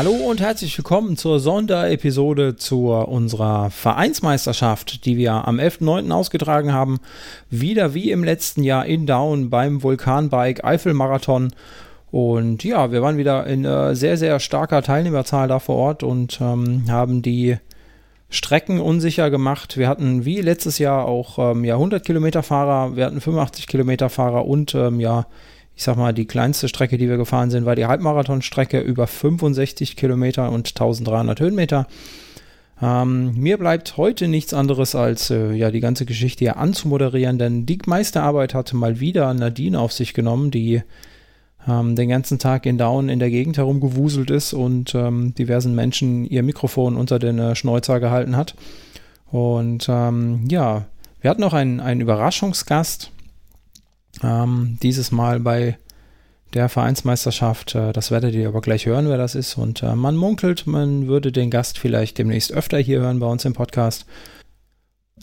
Hallo und herzlich willkommen zur Sonderepisode zu unserer Vereinsmeisterschaft, die wir am 11.09. ausgetragen haben. Wieder wie im letzten Jahr in Down beim Vulkanbike Eifelmarathon. Und ja, wir waren wieder in äh, sehr, sehr starker Teilnehmerzahl da vor Ort und ähm, haben die Strecken unsicher gemacht. Wir hatten wie letztes Jahr auch ähm, ja, 100 Kilometer Fahrer, wir hatten 85 Kilometer Fahrer und ähm, ja, ich sag mal, die kleinste Strecke, die wir gefahren sind, war die Halbmarathonstrecke über 65 Kilometer und 1300 Höhenmeter. Ähm, mir bleibt heute nichts anderes als äh, ja die ganze Geschichte hier anzumoderieren, denn die meiste Arbeit hatte mal wieder Nadine auf sich genommen, die ähm, den ganzen Tag in Down in der Gegend herumgewuselt ist und ähm, diversen Menschen ihr Mikrofon unter den äh, Schnäuzer gehalten hat. Und ähm, ja, wir hatten noch einen, einen Überraschungsgast, ähm, dieses Mal bei der Vereinsmeisterschaft. Äh, das werdet ihr aber gleich hören, wer das ist. Und äh, man munkelt, man würde den Gast vielleicht demnächst öfter hier hören bei uns im Podcast.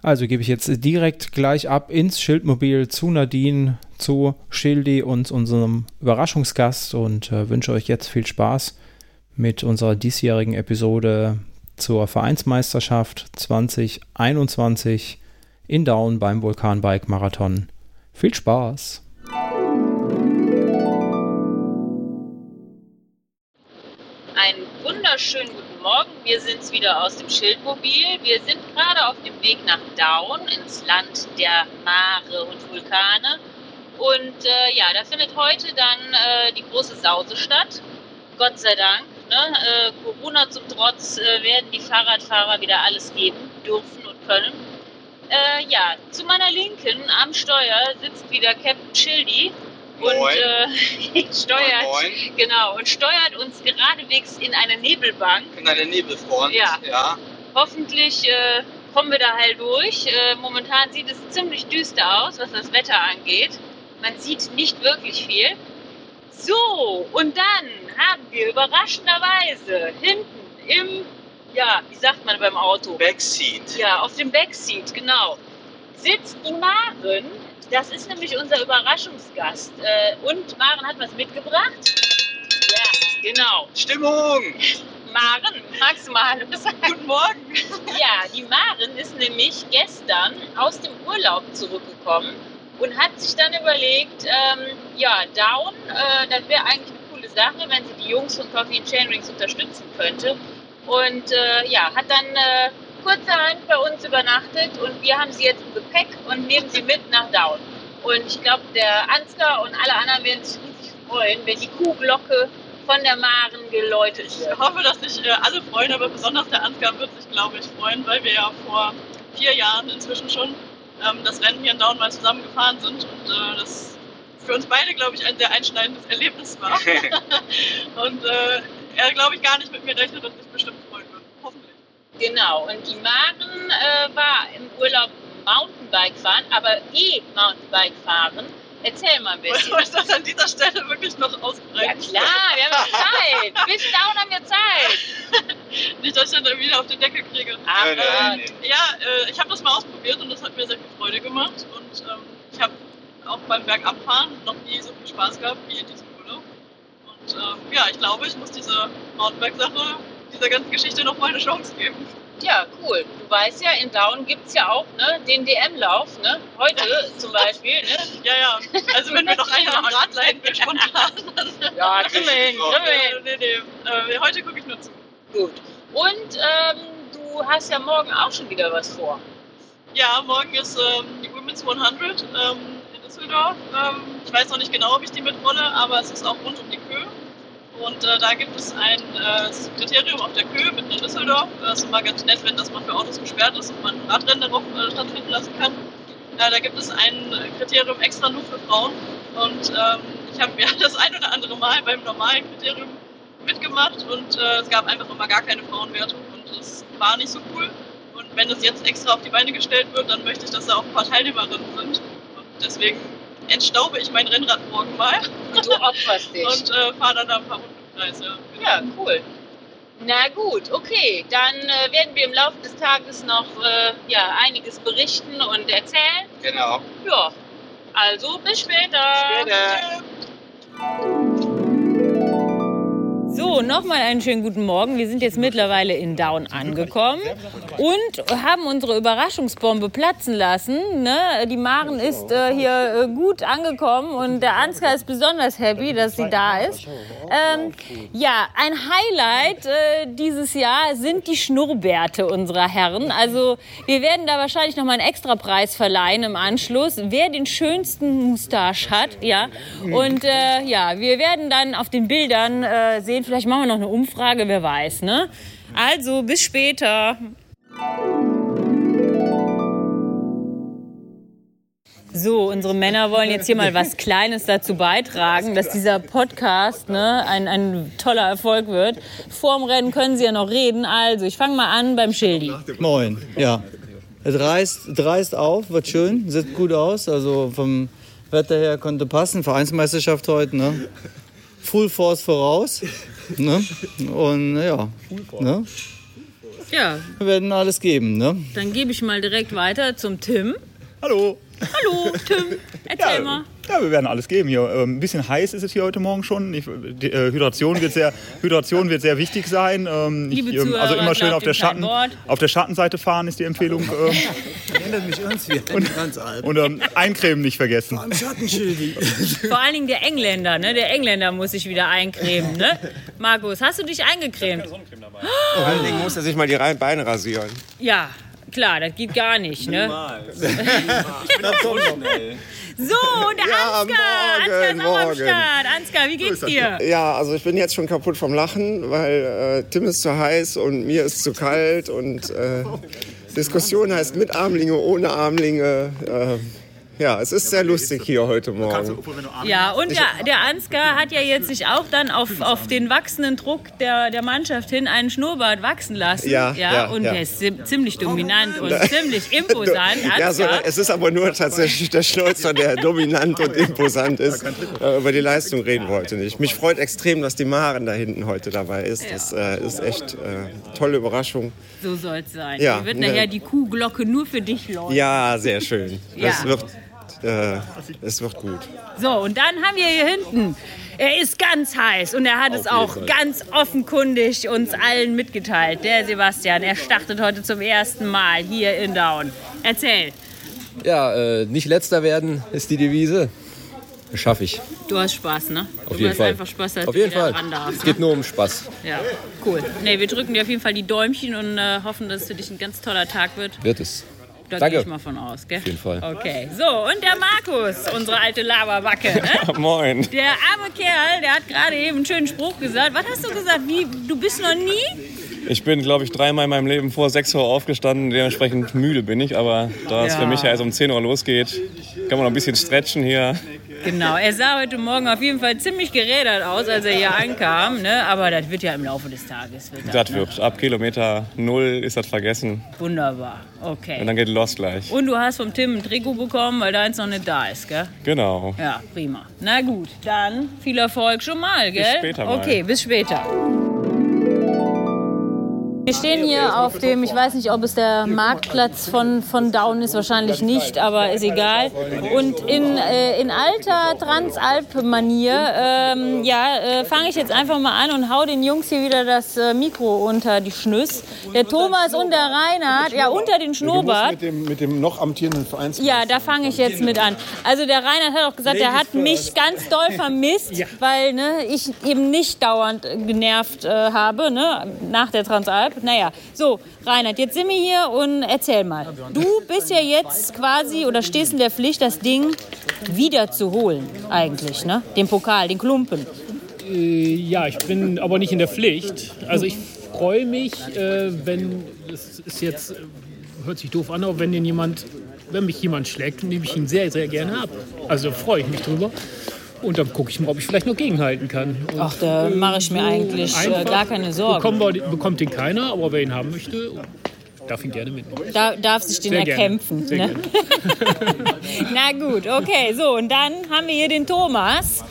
Also gebe ich jetzt direkt gleich ab ins Schildmobil zu Nadine, zu Schildi und unserem Überraschungsgast und äh, wünsche euch jetzt viel Spaß mit unserer diesjährigen Episode zur Vereinsmeisterschaft 2021 in Down beim Vulkanbike Marathon. Viel Spaß! Einen wunderschönen guten Morgen. Wir sind wieder aus dem Schildmobil. Wir sind gerade auf dem Weg nach Down ins Land der Mare und Vulkane. Und äh, ja, da findet heute dann äh, die große Sause statt. Gott sei Dank. Ne? Äh, Corona zum Trotz äh, werden die Fahrradfahrer wieder alles geben dürfen und können. Äh, ja, zu meiner Linken am Steuer sitzt wieder Captain Childy und äh, steuert Moin, moin. genau und steuert uns geradewegs in eine Nebelbank. In einer Nebelfront. Ja. ja. Hoffentlich äh, kommen wir da halt durch. Äh, momentan sieht es ziemlich düster aus, was das Wetter angeht. Man sieht nicht wirklich viel. So, und dann haben wir überraschenderweise hinten im, ja, wie sagt man beim Auto? Backseat. Ja, auf dem Backseat, genau. Sitzt die Maren. Das ist nämlich unser Überraschungsgast. Äh, und Maren hat was mitgebracht. Ja, genau. Stimmung! Maren, magst du mal Hallo sagen? Guten Morgen! Ja, die Maren ist nämlich gestern aus dem Urlaub zurückgekommen und hat sich dann überlegt, ähm, ja, Down, äh, das wäre eigentlich eine coole Sache, wenn sie die Jungs von Coffee and Chainrings unterstützen könnte. Und äh, ja, hat dann äh, kurzerhand bei uns übernachtet und wir haben sie jetzt im Gepäck und nehmen sie mit nach Down. Und ich glaube, der Ansgar und alle anderen werden sich riesig freuen, wenn die Kuhglocke von der Maren geläutet Ich wird. hoffe, dass sich äh, alle freuen, aber besonders der Ansgar wird sich, glaube ich, freuen, weil wir ja vor vier Jahren inzwischen schon ähm, das Rennen hier in Down mal zusammen gefahren sind und äh, das für uns beide, glaube ich, ein sehr einschneidendes Erlebnis war. und äh, er, glaube ich, gar nicht mit mir rechnet und sich bestimmt freuen wird. Hoffentlich. Genau, und die Maren äh, war im Urlaub Mountainbike fahren, aber E-Mountainbike fahren. Erzähl mal ein bisschen. Soll ich das an dieser Stelle wirklich noch Ja ausbreiten? klar, wir haben ja Zeit. Bis down haben wir Zeit. Nicht, dass ich dann wieder auf den Deckel kriege. Ach, Nein, nein. Ja, äh, ich habe das mal ausprobiert und das hat mir sehr viel Freude gemacht. Und ähm, ich habe auch beim Bergabfahren noch nie so viel Spaß gehabt wie in diesem. Und ähm, ja, ich glaube, ich muss diese Mountainbike-Sache, dieser ganzen Geschichte noch mal eine Chance geben. Ja, cool. Du weißt ja, in Down gibt es ja auch ne, den DM-Lauf. Ne? Heute zum Beispiel. Ne? Ja, ja. Also wenn wir noch einen am Rad leiden, wird spontan. Ja, wir wir hin. nee, nee. Äh, heute gucke ich nur zu. Gut. Und ähm, du hast ja morgen auch schon wieder was vor. Ja, morgen ist ähm, die Women's 100 ähm, in Düsseldorf. Ähm, ich weiß noch nicht genau, ob ich die mitrolle, aber es ist auch rund um die Köhe. Und äh, da gibt es ein äh, Kriterium auf der Köhe mitten in Düsseldorf. Das ist immer ganz nett, wenn das mal für Autos gesperrt ist und man Radrennen darauf äh, stattfinden lassen kann. Äh, da gibt es ein Kriterium extra nur für Frauen. Und ähm, ich habe ja das ein oder andere Mal beim normalen Kriterium mitgemacht und äh, es gab einfach immer gar keine Frauenwertung und es war nicht so cool. Und wenn es jetzt extra auf die Beine gestellt wird, dann möchte ich, dass da auch ein paar Teilnehmerinnen sind. Und deswegen entstaube ich mein Rennrad morgen mal Und du opferst dich. und äh, fahre dann da ein paar Runden im Kreis. Ja. Ja, cool. Na gut, okay. Dann äh, werden wir im Laufe des Tages noch äh, ja, einiges berichten und erzählen. Genau. Ja, also bis später. Später. So, So, nochmal einen schönen guten Morgen. Wir sind jetzt mittlerweile in Down angekommen und haben unsere Überraschungsbombe platzen lassen. Ne? Die Maren ist äh, hier äh, gut angekommen und der Ansgar ist besonders happy, dass sie da ist. Ähm, ja, ein Highlight äh, dieses Jahr sind die Schnurrbärte unserer Herren. Also wir werden da wahrscheinlich noch mal einen Extrapreis verleihen im Anschluss, wer den schönsten Mustache hat. Ja, und äh, ja, wir werden dann auf den Bildern äh, sehen. Vielleicht machen wir noch eine Umfrage, wer weiß. Ne? Also bis später. So, unsere Männer wollen jetzt hier mal was Kleines dazu beitragen, dass dieser Podcast ne, ein, ein toller Erfolg wird. Vorm Rennen können sie ja noch reden. Also, ich fange mal an beim Schildi. Moin, ja. Es reißt, dreist auf, wird schön, sieht gut aus. Also vom Wetter her konnte passen. Vereinsmeisterschaft heute, ne? Full Force voraus. Ne? Und ja, ne? Ja, wir werden alles geben. Ne? dann gebe ich mal direkt weiter zum Tim. Hallo. Hallo, Tim. Erzähl mal. Ja, wir werden alles geben hier. Ähm, Ein bisschen heiß ist es hier heute Morgen schon. Ich, die, äh, Hydration, wird sehr, Hydration wird sehr wichtig sein. Ähm, Liebe ähm, also immer schön auf der, Schatten, auf der Schattenseite fahren ist die Empfehlung. Ähm, Erinnert mich uns wie ein ganz alt. und ähm, eincremen nicht vergessen. Am Schattenschildi. Vor allen Dingen der Engländer, ne? Der Engländer muss sich wieder eincremen, ne? Markus, hast du dich eingecremt? Vor allen Dingen muss er sich mal die Beine rasieren. Ja, klar, das geht gar nicht, ne? So, der Ja, Ansgar. Ansgar ist morgen, auch am morgen. Start. Ansgar, wie geht's dir? Ja, also ich bin jetzt schon kaputt vom Lachen, weil äh, Tim ist zu heiß und mir ist zu kalt und äh, Diskussion heißt mit Armlinge, ohne Armlinge. Äh, ja, es ist sehr lustig hier heute Morgen. Ja, und der, der Ansgar hat ja jetzt sich auch dann auf, auf den wachsenden Druck der, der Mannschaft hin einen Schnurrbart wachsen lassen. Ja, ja, und ja. der ist zi- ziemlich dominant und ziemlich imposant. Ja, so, es ist aber nur tatsächlich der Schnäuzer, der dominant und imposant ist. Äh, über die Leistung reden wollte nicht. Mich freut extrem, dass die Maren da hinten heute dabei ist. Das äh, ist echt äh, tolle Überraschung. So soll es sein. Ja, Hier wird ne. nachher die Kuhglocke nur für dich läuten. Ja, sehr schön. Ja. Es wird, äh, es wird gut. So, und dann haben wir hier hinten. Er ist ganz heiß und er hat es auch ganz offenkundig uns allen mitgeteilt. Der Sebastian, er startet heute zum ersten Mal hier in Down. Erzähl, Ja, äh, nicht letzter werden ist die Devise. Das schaffe ich. du hast Spaß, ne? Auf du jeden hast Fall. einfach Spaß, dass Auf du jeden Fall. ran darfst. Es geht Ne? nur um Spaß. Ja, cool. Nee, wir drücken dir auf jeden Fall die Däumchen und äh, hoffen, dass es für dich ein ganz toller Tag wird. Wird es. Da Danke. gehe ich mal von aus, gell? Auf jeden Fall. Okay, so, und der Markus, unsere alte Laberbacke. Ne? Moin. Der arme Kerl, der hat gerade eben einen schönen Spruch gesagt. Was hast du gesagt? Wie, du bist noch nie? Ich bin, glaube ich, dreimal in meinem Leben vor 6 Uhr aufgestanden. Dementsprechend müde bin ich. Aber da es Ja. für mich ja erst um 10 Uhr losgeht, kann man noch ein bisschen stretchen hier. Genau, er sah heute Morgen auf jeden Fall ziemlich gerädert aus, als er hier ankam. Ne? Aber das wird ja im Laufe des Tages. Wird Das ne? wird. Ab Kilometer null ist das vergessen. Wunderbar, okay. Und dann geht los gleich. Und du hast vom Tim ein Trikot bekommen, weil deins noch nicht da ist, gell? Genau. Ja, prima. Na gut, dann viel Erfolg schon mal, gell? später mal. Okay, bis später. Wir stehen hier auf dem, ich weiß nicht, ob es der Marktplatz von, von Down ist, wahrscheinlich nicht, aber ist egal. Und in, äh, in alter Transalp-Manier, ähm, ja, äh, fange ich jetzt einfach mal an und hau den Jungs hier wieder das äh, Mikro unter die Schnüss. Der Thomas und der Reinhard, ja, unter den Schnurrbart. Mit dem, mit dem noch amtierenden Vereins. Ja, da fange ich jetzt mit an. Also der Reinhard hat auch gesagt, er hat mich ganz doll vermisst, weil ne, ich eben nicht dauernd genervt äh, habe ne, nach der Transalp. Naja, so Reinhard, jetzt sind wir hier und erzähl mal. Du bist ja jetzt quasi oder stehst in der Pflicht, das Ding wieder zu holen eigentlich, ne? Den Pokal, den Klumpen. Äh, Ja, ich bin aber nicht in der Pflicht. Also ich freue mich, äh, wenn, das ist jetzt, äh, hört sich doof an, aber wenn den jemand, wenn mich jemand schlägt, nehme ich ihn sehr, sehr gerne ab. Also da freue ich mich drüber. Und dann gucke ich mal, ob ich vielleicht noch gegenhalten kann. Und Ach, da mache ich mir eigentlich äh, gar keine Sorgen. Bekommen wir, bekommt den keiner, aber wer ihn haben möchte, darf ihn gerne mitnehmen. Da darf sich den Sehr erkämpfen. Ne? Na gut, okay, so und dann haben wir hier den Thomas.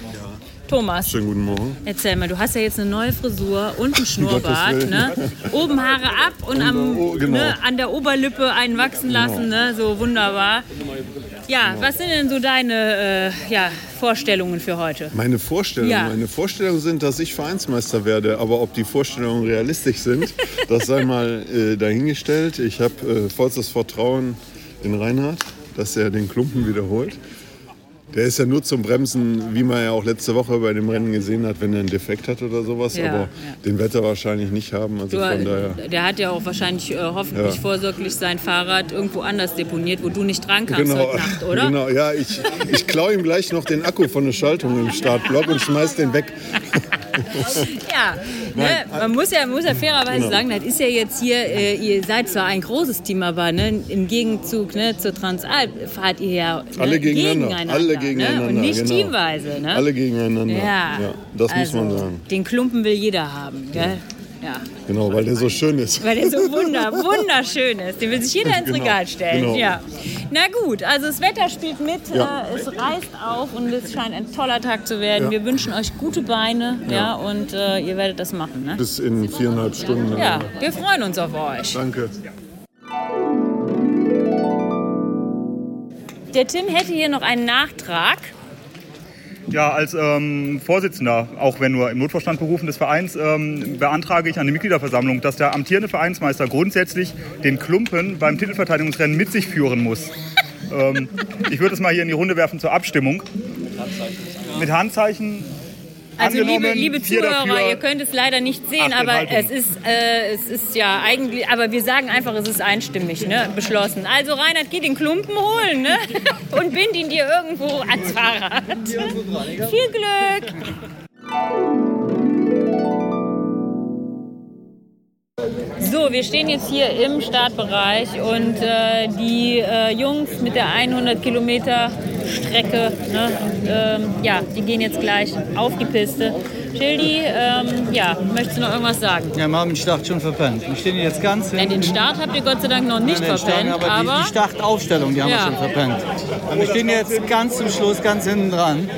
Thomas, Schönen guten Morgen. erzähl mal, du hast ja jetzt eine neue Frisur und einen Schnurrbart. Ne? Oben Haare ab und am, oh, genau. ne, an der Oberlippe einen wachsen lassen. Ne? So wunderbar. Ja, was sind denn so deine äh, ja, Vorstellungen für heute? Meine Vorstellungen, Ja. meine Vorstellungen sind, dass ich Vereinsmeister werde, aber ob die Vorstellungen realistisch sind, das sei mal äh, dahingestellt. Ich habe äh, vollstes Vertrauen in Reinhard, dass er den Klumpen wiederholt. Der ist ja nur zum Bremsen, wie man ja auch letzte Woche bei dem Rennen gesehen hat, wenn er einen Defekt hat oder sowas. Ja, aber ja. den wird er wahrscheinlich nicht haben. Also Du, von daher. der hat ja auch wahrscheinlich äh, hoffentlich Ja. vorsorglich sein Fahrrad irgendwo anders deponiert, wo du nicht dran kannst Genau, heute Nacht, oder? genau, ja, ich, ich klaue ihm gleich noch den Akku von der Schaltung im Startblock und schmeiß den weg. Ja, ne, man muss ja, muss ja fairerweise Genau. sagen, das ist ja jetzt hier, äh, ihr seid zwar ein großes Team, aber ne, im Gegenzug ne, zur Transalp fahrt ihr ja ne, Alle gegeneinander, alle gegeneinander, Ne, und nicht genau. teamweise. Ne? Alle gegeneinander. Ja, das also, muss man sagen. Den Klumpen will jeder haben, gell? Ja. Genau, weil der so schön ist. Weil der so wunder, wunderschön ist. Den will sich jeder ins Genau, Regal stellen. genau. Ja. Na gut, also das Wetter spielt mit, Ja. äh, es reißt auf und es scheint ein toller Tag zu werden. Ja. Wir wünschen euch gute Beine ja. Ja. und äh, ihr werdet das machen. Ne? Bis in viereinhalb Stunden. Ja, wir freuen uns auf euch. Danke. Der Tim hätte hier noch einen Nachtrag. Ja, als ähm, Vorsitzender, auch wenn nur im Notvorstand berufen des Vereins, ähm, beantrage ich an die Mitgliederversammlung, dass der amtierende Vereinsmeister grundsätzlich den Klumpen beim Titelverteidigungsrennen mit sich führen muss. ähm, ich würde es mal hier in die Runde werfen zur Abstimmung. Mit Handzeichen. Also liebe, liebe Zuhörer, dafür. ihr könnt es leider nicht sehen, aber es ist, äh, es ist ja eigentlich, aber wir sagen einfach, es ist einstimmig ne, beschlossen. Also Reinhard, geh den Klumpen holen ne? und bind ihn dir irgendwo ans Fahrrad. Viel Glück! So, wir stehen jetzt hier im Startbereich und äh, die äh, Jungs mit der 100 Kilometer Strecke, ne, ähm, ja, die gehen jetzt gleich auf die Piste. Schildi, ähm, ja, möchtest du noch irgendwas sagen? Ja, wir haben den Start schon verpennt. Wir stehen jetzt ganz Ja, hinten. den Start habt ihr Gott sei Dank noch nicht Nein, den Start, verpennt, aber, aber die, die Startaufstellung, die haben Ja. wir schon verpennt. Und wir stehen jetzt ganz zum Schluss, ganz hinten dran.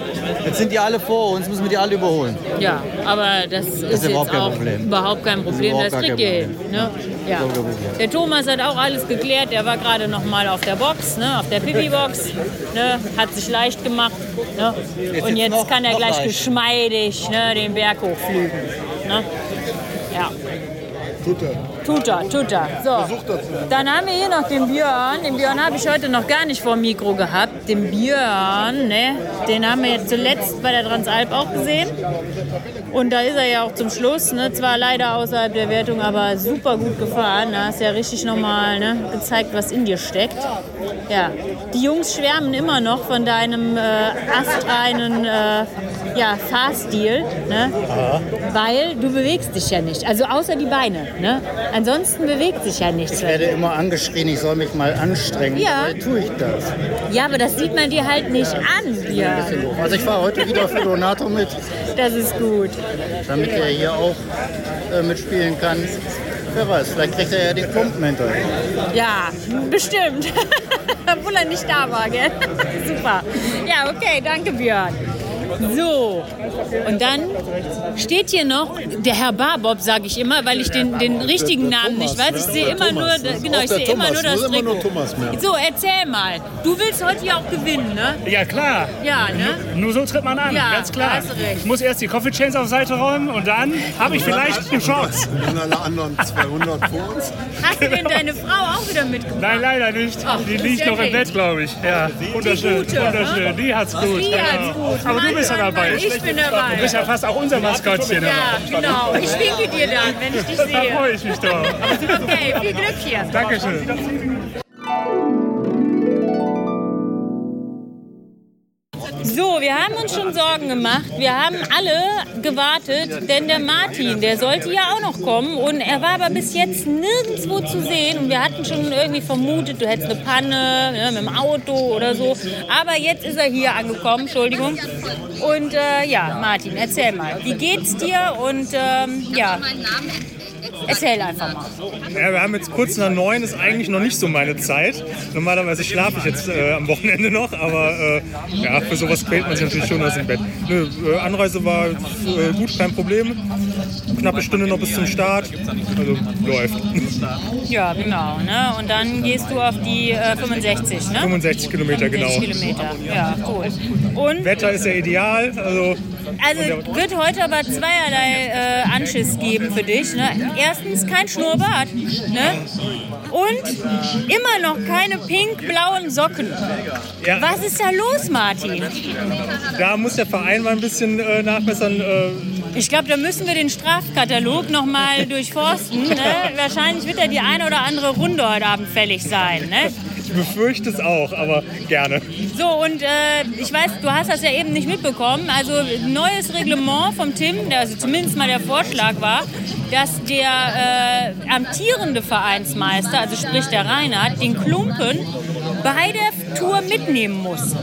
Jetzt sind die alle vor uns, müssen wir die alle überholen. ja, aber das, ist ist jetzt überhaupt kein Problem. überhaupt kein Problem. Das gar kriegt ihr hin. Ne? Ja. Der Thomas hat auch alles geklärt. Der war gerade noch mal auf der Box, ne, auf der Pipi-Box. Ne, hat sich leicht gemacht. Ne? Und jetzt jetzt kann er gleich leicht. geschmeidig ne, den Berg hochflügen. Ne? Ja. Tut er. Tut er, tut er. So. Dann haben wir hier noch den Björn. Den Björn habe ich heute noch gar nicht vor dem Mikro gehabt. Den Björn, ne? den haben wir jetzt zuletzt bei der Transalp auch gesehen. Und da ist er ja auch zum Schluss. Ne? Zwar leider außerhalb der Wertung, aber super gut gefahren. Da hast ja richtig nochmal ne? gezeigt, was in dir steckt. Ja. Die Jungs schwärmen immer noch von deinem äh, astreinen äh, ja, Fahrstil. Ne? Weil du bewegst dich ja nicht. Also außer die Beine. Ne? Ansonsten bewegt sich ja nichts. Ich werde immer angeschrien, ich soll mich mal anstrengen. Ja. Dabei tue ich das. Ja, aber das sieht man dir halt nicht an. Ja. Also ich fahre heute wieder für Donato mit. Das ist gut. Damit er hier auch äh, mitspielen kann. Wer weiß, vielleicht kriegt er ja den Klumpen hinterher. Ja, bestimmt. Obwohl er nicht da war, gell? Super. Ja, okay, danke Björn. So, und dann steht hier noch der Herr Barbob, sage ich immer, weil ich den, den richtigen Namen nicht weiß. Ich sehe immer nur, genau, ich sehe immer nur das Trikot. So, erzähl mal. Du willst heute ja auch gewinnen, ne? Ja, klar. Ja, ne? Nur so tritt man an, Ja, ganz klar. Ich muss erst die Coffee Chains auf Seite räumen und dann habe ich vielleicht eine Chance. Sind alle anderen 200 vor uns? Hast du denn deine Frau auch wieder mitgebracht? Nein, leider nicht. Ach, die liegt ja noch im. Bett, glaube ich. Ja, wunderschön, gute, wunderschön. ne? Die hat's gut. Die genau. hat's gut. Aber du Mann, bist ja dabei. Ich bin dabei. Du bist ja fast auch unser Maskottchen. Ja, genau. Ich winke dir dann, wenn ich dich Da sehe. freue ich mich doch. Okay, viel Glück hier. Dankeschön. Uns schon Sorgen gemacht. Wir haben alle gewartet, denn der Martin, der sollte ja auch noch kommen und er war aber bis jetzt nirgendwo zu sehen und wir hatten schon irgendwie vermutet, du hättest eine Panne ne, mit dem Auto oder so. Aber jetzt ist er hier angekommen, Entschuldigung. Und äh, ja, Martin, erzähl mal, wie geht's dir und ähm, ja, Erzähl einfach mal. Ja, wir haben jetzt kurz nach neun, ist eigentlich noch nicht so meine Zeit. Normalerweise schlafe ich jetzt äh, am Wochenende noch, aber äh, ja, für sowas quält man sich natürlich schon aus dem Bett. Nö, äh, Anreise war äh, gut, kein Problem. Knappe Stunde noch bis zum Start. Also läuft. Ja, genau. Ne? Und dann gehst du auf die äh, 65, ne? 65 Kilometer, genau. 65 Kilometer, ja, cool. Und Wetter ist ja ideal. Also Also wird heute aber zweierlei äh, Anschiss geben für dich. Ne? Erstens kein Schnurrbart ne? und immer noch keine pink-blauen Socken. Was ist da los, Martin? da muss der Verein mal ein bisschen äh, nachbessern. Äh, Ich glaube, da müssen wir den Strafkatalog noch mal durchforsten. Ne? Wahrscheinlich wird da die eine oder andere Runde heute Abend fällig sein. Ne? Ich befürchte es auch, aber gerne. So, und äh, ich weiß, du hast das ja eben nicht mitbekommen. Also, neues Reglement vom Tim, also zumindest mal der Vorschlag war, dass der äh, amtierende Vereinsmeister, also sprich der Reinhard, den Klumpen bei der Tour mitnehmen muss.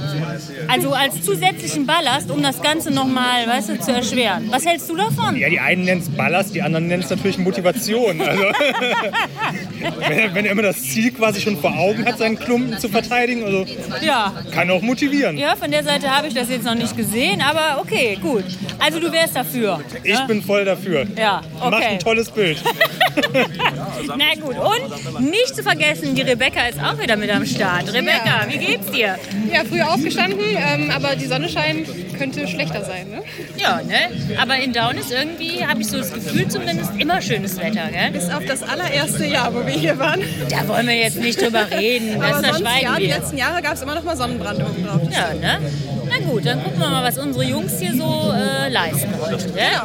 Also als zusätzlichen Ballast, um das Ganze nochmal, weißt du, zu erschweren. Was hältst du davon? Ja, die einen nennen es Ballast, die anderen nennen es natürlich Motivation. Also, wenn, er, wenn er immer das Ziel quasi schon vor Augen hat, seinen Klumpen zu verteidigen, also Ja. kann auch motivieren. Ja, von der Seite habe ich das jetzt noch nicht gesehen, aber okay, gut. Also du wärst dafür. Ich bin voll dafür. Ja, Macht okay. Ein tolles Bild. Na gut, und nicht zu vergessen, die Rebecca ist auch wieder mit am Start. Rebecca, wie geht's dir? Ja, früh aufgestanden, ähm, aber die Sonne scheint, könnte schlechter sein, ne? Ja, ne? Aber in Down ist irgendwie, habe ich so das Gefühl zumindest, immer schönes Wetter, gell? Bis auf das allererste Jahr, wo wir hier waren. Da wollen wir jetzt nicht drüber reden, aber sonst, ja, die letzten Jahre gab es immer noch mal Sonnenbrand oben drauf. Ja, ne? Na gut, dann gucken wir mal, was unsere Jungs hier so äh, leisten heute, gell?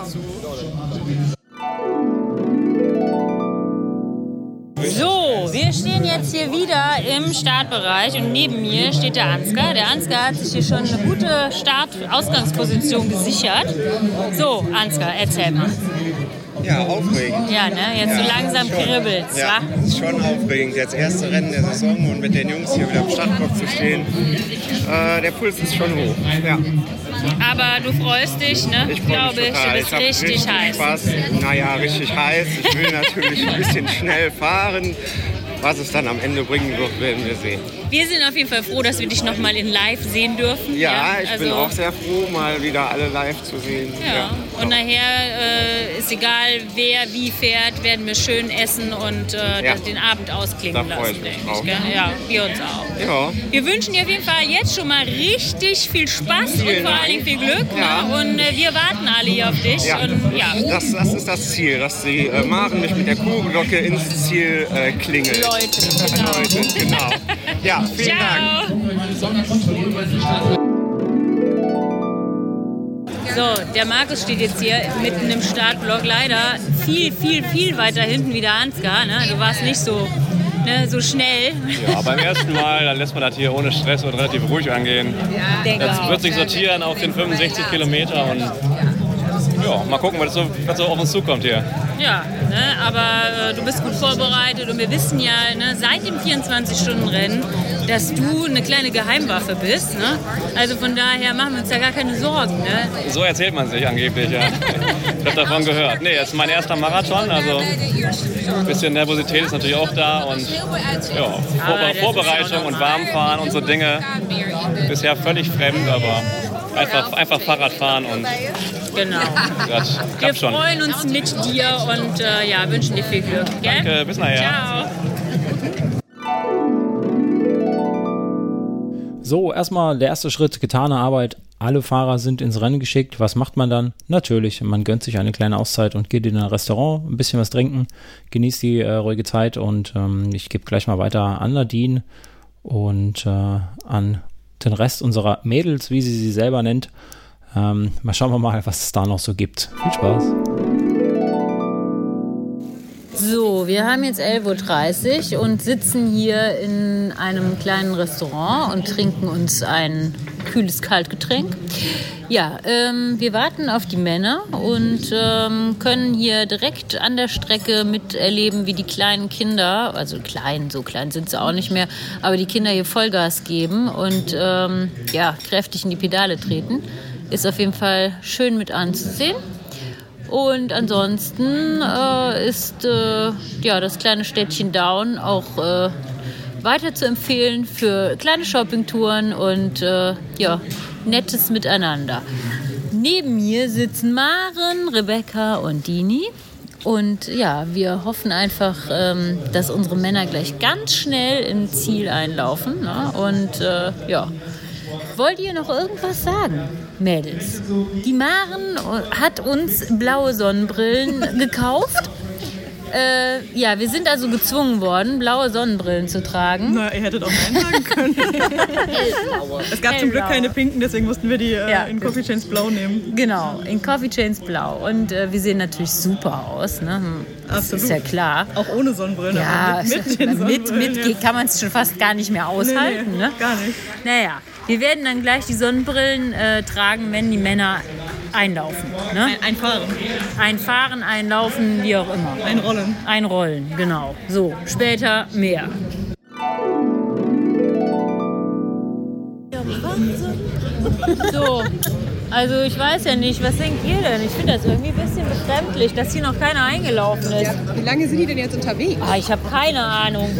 So, wir stehen jetzt hier wieder im Startbereich und neben mir steht der Ansgar. Der Ansgar hat sich hier schon eine gute Start-Ausgangsposition gesichert. So, Ansgar, erzähl mal. Ja, aufregend. Ja, ne? Jetzt so Ja, langsam schon. kribbelt's, Ja, wa? ist schon aufregend. Jetzt erste Rennen der Saison und mit den Jungs hier wieder am Startblock zu stehen. Äh, der Puls ist schon hoch. Ja. Aber du freust dich, ne? Ich glaube ich, du bist ich richtig, richtig heiß. Spaß. Naja, richtig heiß. Ich will natürlich ein bisschen schnell fahren. Was es dann am Ende bringen wird, werden wir sehen. Wir sind auf jeden Fall froh, dass wir dich noch mal in live sehen dürfen. Ja, ich bin also- auch sehr froh, mal wieder alle live zu sehen. Ja, und nachher äh, ist egal, wer wie fährt, werden wir schön essen und äh, Ja. den Abend ausklingen Da lassen, denke ich. Gell? Ja, wir uns auch. Ja. Wir wünschen dir auf jeden Fall jetzt schon mal richtig viel Spaß und Vielen vor Dank. allen Dingen viel Glück. Ja. Ne? Und äh, wir warten alle hier auf dich. Ja, Und, ja. Das, das ist das Ziel, dass die äh, Maren mich mit der Kuhglocke ins Ziel äh, klingelt. Leute, genau. Leute, genau. Ja, vielen Dank. So, der Markus steht jetzt hier mitten im Startblock. Leider viel, viel, viel weiter hinten wie der Ansgar. Ne? Du warst nicht so, ne, so schnell. Ja, beim ersten Mal, dann lässt man das hier ohne Stress und relativ ruhig angehen. Denke Jetzt wird sich sortieren auf den 65 Kilometer und ja, mal gucken, was so, was so auf uns zukommt hier. Ja, ne, aber äh, du bist gut vorbereitet und wir wissen ja ne, seit dem 24-Stunden-Rennen, dass du eine kleine Geheimwaffe bist. Ne? Also von daher machen wir uns da gar keine Sorgen. Ne? So erzählt man sich angeblich, ja. Ich habe davon gehört. Nee, jetzt ist mein erster Marathon, also ein bisschen Nervosität ist natürlich auch da und ja, ja Vorbereitung und Warmfahren und so Dinge. Bisher völlig fremd, aber einfach, einfach Fahrrad fahren und Genau. das Wir schon. freuen uns mit dir und äh, ja, wünschen dir viel Glück. Gell? Danke, bis nachher. Ciao. So, erstmal der erste Schritt, getane Arbeit. Alle Fahrer sind ins Rennen geschickt. Was macht man dann? Natürlich, man gönnt sich eine kleine Auszeit und geht in ein Restaurant, ein bisschen was trinken, genießt die äh, ruhige Zeit und ähm, ich gebe gleich mal weiter an Nadine und äh, an den Rest unserer Mädels, wie sie sie selber nennt. Ähm, mal schauen wir mal, was es da noch so gibt. Viel Spaß. So, wir haben jetzt 11.30 Uhr und sitzen hier in einem kleinen Restaurant und trinken uns ein kühles Kaltgetränk. Ja, ähm, wir warten auf die Männer und ähm, können hier direkt an der Strecke miterleben, wie die kleinen Kinder, also klein, so klein sind sie auch nicht mehr, aber die Kinder hier Vollgas geben und ähm, ja, kräftig in die Pedale treten. Ist auf jeden Fall schön mit anzusehen. Und ansonsten äh, ist äh, ja, das kleine Städtchen Down auch äh, weiter zu empfehlen für kleine Shoppingtouren und äh, ja, nettes Miteinander. Neben mir sitzen Maren, Rebecca und Dini. Und ja, wir hoffen einfach, ähm, dass unsere Männer gleich ganz schnell im Ziel einlaufen. Ne? Und äh, ja, wollt ihr noch irgendwas sagen, Mädels? Die Maren hat uns blaue Sonnenbrillen gekauft. Äh, ja, wir sind also gezwungen worden, blaue Sonnenbrillen zu tragen. Na, ihr hättet auch Nein sagen können. es gab zum Glück keine pinken, deswegen mussten wir die äh, Ja. in Coffee Chains Blau nehmen. Genau, in Coffee Chains Blau. Und äh, wir sehen natürlich super aus. Ne? Hm, Das Absolut. ist ja klar. Auch ohne Sonnenbrillen. Ja, aber mit, mit den mit, Sonnenbrillen. mit ja. kann man es schon fast gar nicht mehr aushalten. Nee, nee, ne? Gar nicht. Naja, wir werden dann gleich die Sonnenbrillen äh, tragen, wenn die Männer einlaufen. Ne? Ein, einfahren. Einfahren, einlaufen, wie auch immer. Einrollen. Einrollen, genau. So, später mehr. So, also ich weiß ja nicht, was denkt ihr denn? Ich finde das irgendwie ein bisschen befremdlich, dass hier noch keiner eingelaufen ist. Wie lange sind die denn jetzt unterwegs? Ah, ich habe keine Ahnung.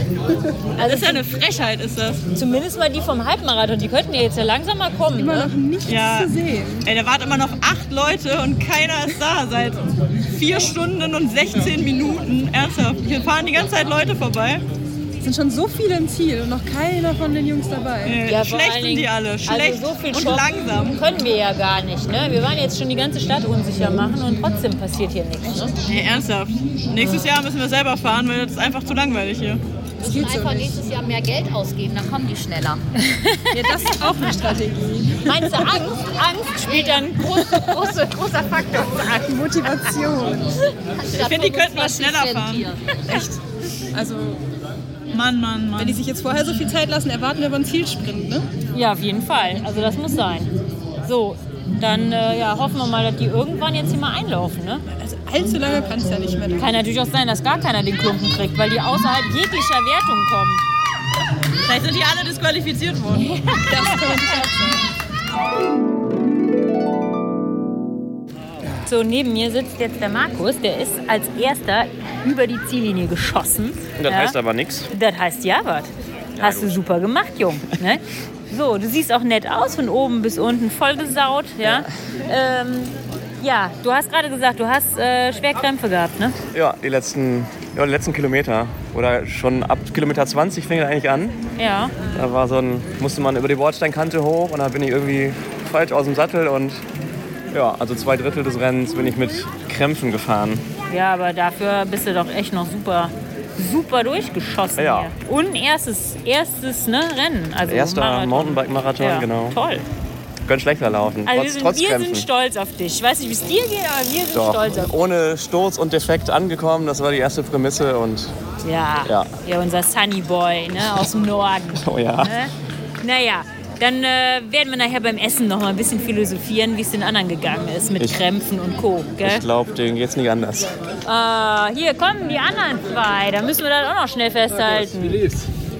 Also Das ist ja eine Frechheit, ist das. Zumindest mal die vom Halbmarathon, die könnten ja jetzt ja langsam mal kommen. Immer ne? noch nichts Ja. zu sehen. Ey, da warten immer noch acht Leute und keiner ist da seit vier Stunden und 16 Minuten. Ernsthaft. Hier fahren die ganze Zeit Leute vorbei. Es sind schon so viele im Ziel und noch keiner von den Jungs dabei. Äh, Ja, vor schlecht allen sind die alle. Schlecht also so viel und shoppen langsam. Können wir ja gar nicht, ne? Wir waren jetzt schon die ganze Stadt unsicher machen und trotzdem passiert hier nichts. Ne? Nee, ernsthaft. Nächstes Jahr müssen wir selber fahren, weil das ist einfach zu langweilig hier. Wir müssen einfach nächstes Jahr mehr Geld ausgeben, dann kommen die schneller. Ja, das ist auch eine Strategie. Meinst du, Angst, Angst spielt dann ein großer, großer, großer Faktor. Die Motivation. Ich finde, die könnten mal schneller fahren. Echt. Also, Mann, Mann, Mann. wenn die sich jetzt vorher so viel Zeit lassen, erwarten wir aber einen Zielsprint, ne? Ja, auf jeden Fall. Also das muss sein. So, dann äh, ja, hoffen wir mal, dass die irgendwann jetzt hier mal einlaufen. Ne? Also allzu lange kann es ja nicht mehr dauern. Kann natürlich auch sein, dass gar keiner den Klumpen kriegt, weil die außerhalb jeglicher Wertung kommen. Vielleicht sind die alle disqualifiziert worden. Das kann natürlich auch sein. So, neben mir sitzt jetzt der Markus, der ist als erster über die Ziellinie geschossen. Das Ja. heißt aber nichts. Das heißt ja was. Hast du super gemacht, Jung. Ne? So, du siehst auch nett aus, von oben bis unten, voll gesaut. Ja, ähm, ja du hast gerade gesagt, du hast äh, schwer Krämpfe gehabt, ne? Ja, die letzten, ja, die letzten Kilometer. Oder schon ab Kilometer 20 fing er eigentlich an. Ja. Da war so ein, musste man über die Bordsteinkante hoch und da bin ich irgendwie falsch aus dem Sattel und ja, also zwei Drittel des Rennens bin ich mit Krämpfen gefahren. Ja, aber dafür bist du doch echt noch super, super durchgeschossen Ja. hier. Und erstes, erstes ne, Rennen. Also Erster Marathon. Mountainbike-Marathon, ja, genau. Toll. Könnte schlechter laufen, Also wir, trotz, sind, trotz wir Krämpfen. sind stolz auf dich. Ich weiß nicht, wie es dir geht, aber wir sind Doch, stolz auf dich. ohne Sturz und Defekt angekommen, das war die erste Prämisse und Ja. Ja. ja, unser Sunny Boy ne, aus dem Norden. Oh ja. Ne? Naja, dann äh, werden wir nachher beim Essen noch mal ein bisschen philosophieren, wie es den anderen gegangen ist mit Ich- Krämpfen und Co. Gell? ich glaube, denen geht's nicht anders. Äh, hier kommen die anderen zwei. Da müssen wir das auch noch schnell festhalten.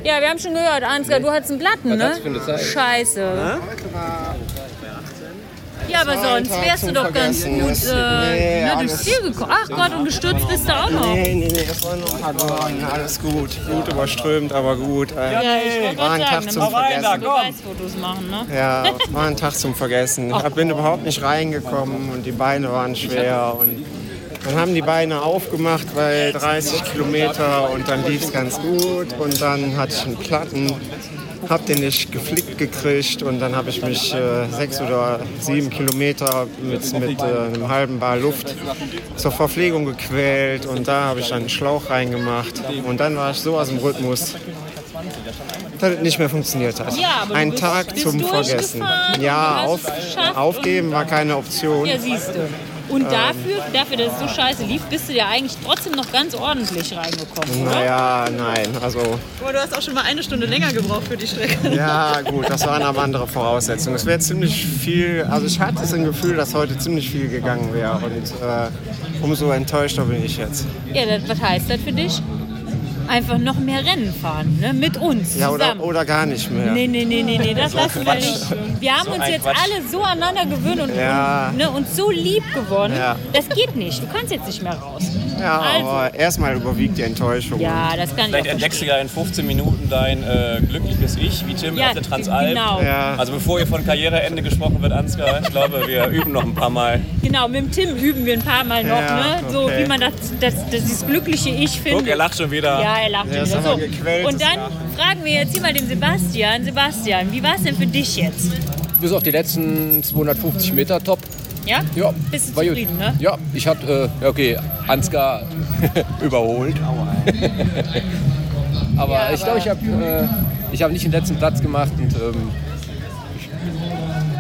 Ja, wir haben schon gehört, Ansgar, du hattest einen Platten, ne? Scheiße. Ja, aber War ein sonst wärst du doch ganz gut äh, nee, ne, durchs Ziel gekommen. Ach Gott, und gestürzt bist du auch noch. Nee, nee, nee, das war noch verloren. Alles gut. Gut überströmt, aber gut. Äh, Ja, ich wollte war ein Tag zum Vergessen. Machen, ne? Ja, war ein Tag zum Vergessen. Ich bin überhaupt nicht reingekommen und die Beine waren schwer. Und dann haben die Beine aufgemacht bei 30 Kilometer und dann lief es ganz gut. Und dann hatte ich einen Platten, hab den nicht geflickt gekriegt und dann habe ich mich äh, sechs oder sieben Kilometer mit, mit äh, einem halben Bar Luft zur Verpflegung gequält und da habe ich dann einen Schlauch reingemacht und dann war ich so aus dem Rhythmus, dass es nicht mehr funktioniert hat. Ja, Ein Tag zum Vergessen. Ja, auf, aufgeben war keine Option. Ja, siehst du. Und Ähm. dafür, dafür, dass es so scheiße lief, bist du ja eigentlich trotzdem noch ganz ordentlich reingekommen, oder? Naja, nein, also Aber du hast auch schon mal eine Stunde länger gebraucht für die Strecke. ja gut, das waren aber andere Voraussetzungen. Es wäre ziemlich viel, also ich hatte das Gefühl, dass heute ziemlich viel gegangen wäre und äh, umso enttäuschter bin ich jetzt. Ja, das, was heißt das für dich? Einfach noch mehr Rennen fahren, ne? mit uns Ja, oder, zusammen. oder gar nicht mehr. Nee, nee, nee, nee, nee, das So lassen wir Quatsch. nicht. Wir haben So uns jetzt Quatsch. alle so aneinander gewöhnt und, Ja. und, ne, uns so lieb gewonnen. Ja. Das geht nicht. Du kannst jetzt nicht mehr raus. Ja, Also. aber erstmal überwiegt die Enttäuschung. Ja, das kann ich Vielleicht entdeckst du ja in 15 Minuten dein äh, glückliches Ich, wie Tim Ja, auf der Transalp. genau. Ja. Also bevor hier von Karriereende gesprochen wird, Ansgar, ich glaube, wir üben noch ein paar Mal. Genau, mit dem Tim üben wir ein paar Mal noch, Ja, ne? so okay. wie man das, das, das dieses glückliche Ich findet. Guck, er lacht schon wieder. Ja, er lacht Ja, wieder. aber So. Und dann fragen wir jetzt hier mal den Sebastian. Sebastian, wie war es denn für dich jetzt? Bis auf die letzten 250 Meter top. Ja? Ja. Bist du war gut. zufrieden, ne? Ja, ich hatte, äh, okay, Ansgar überholt. aber Ja, ich glaube, ich habe äh, ich hab nicht den letzten Platz gemacht und ähm,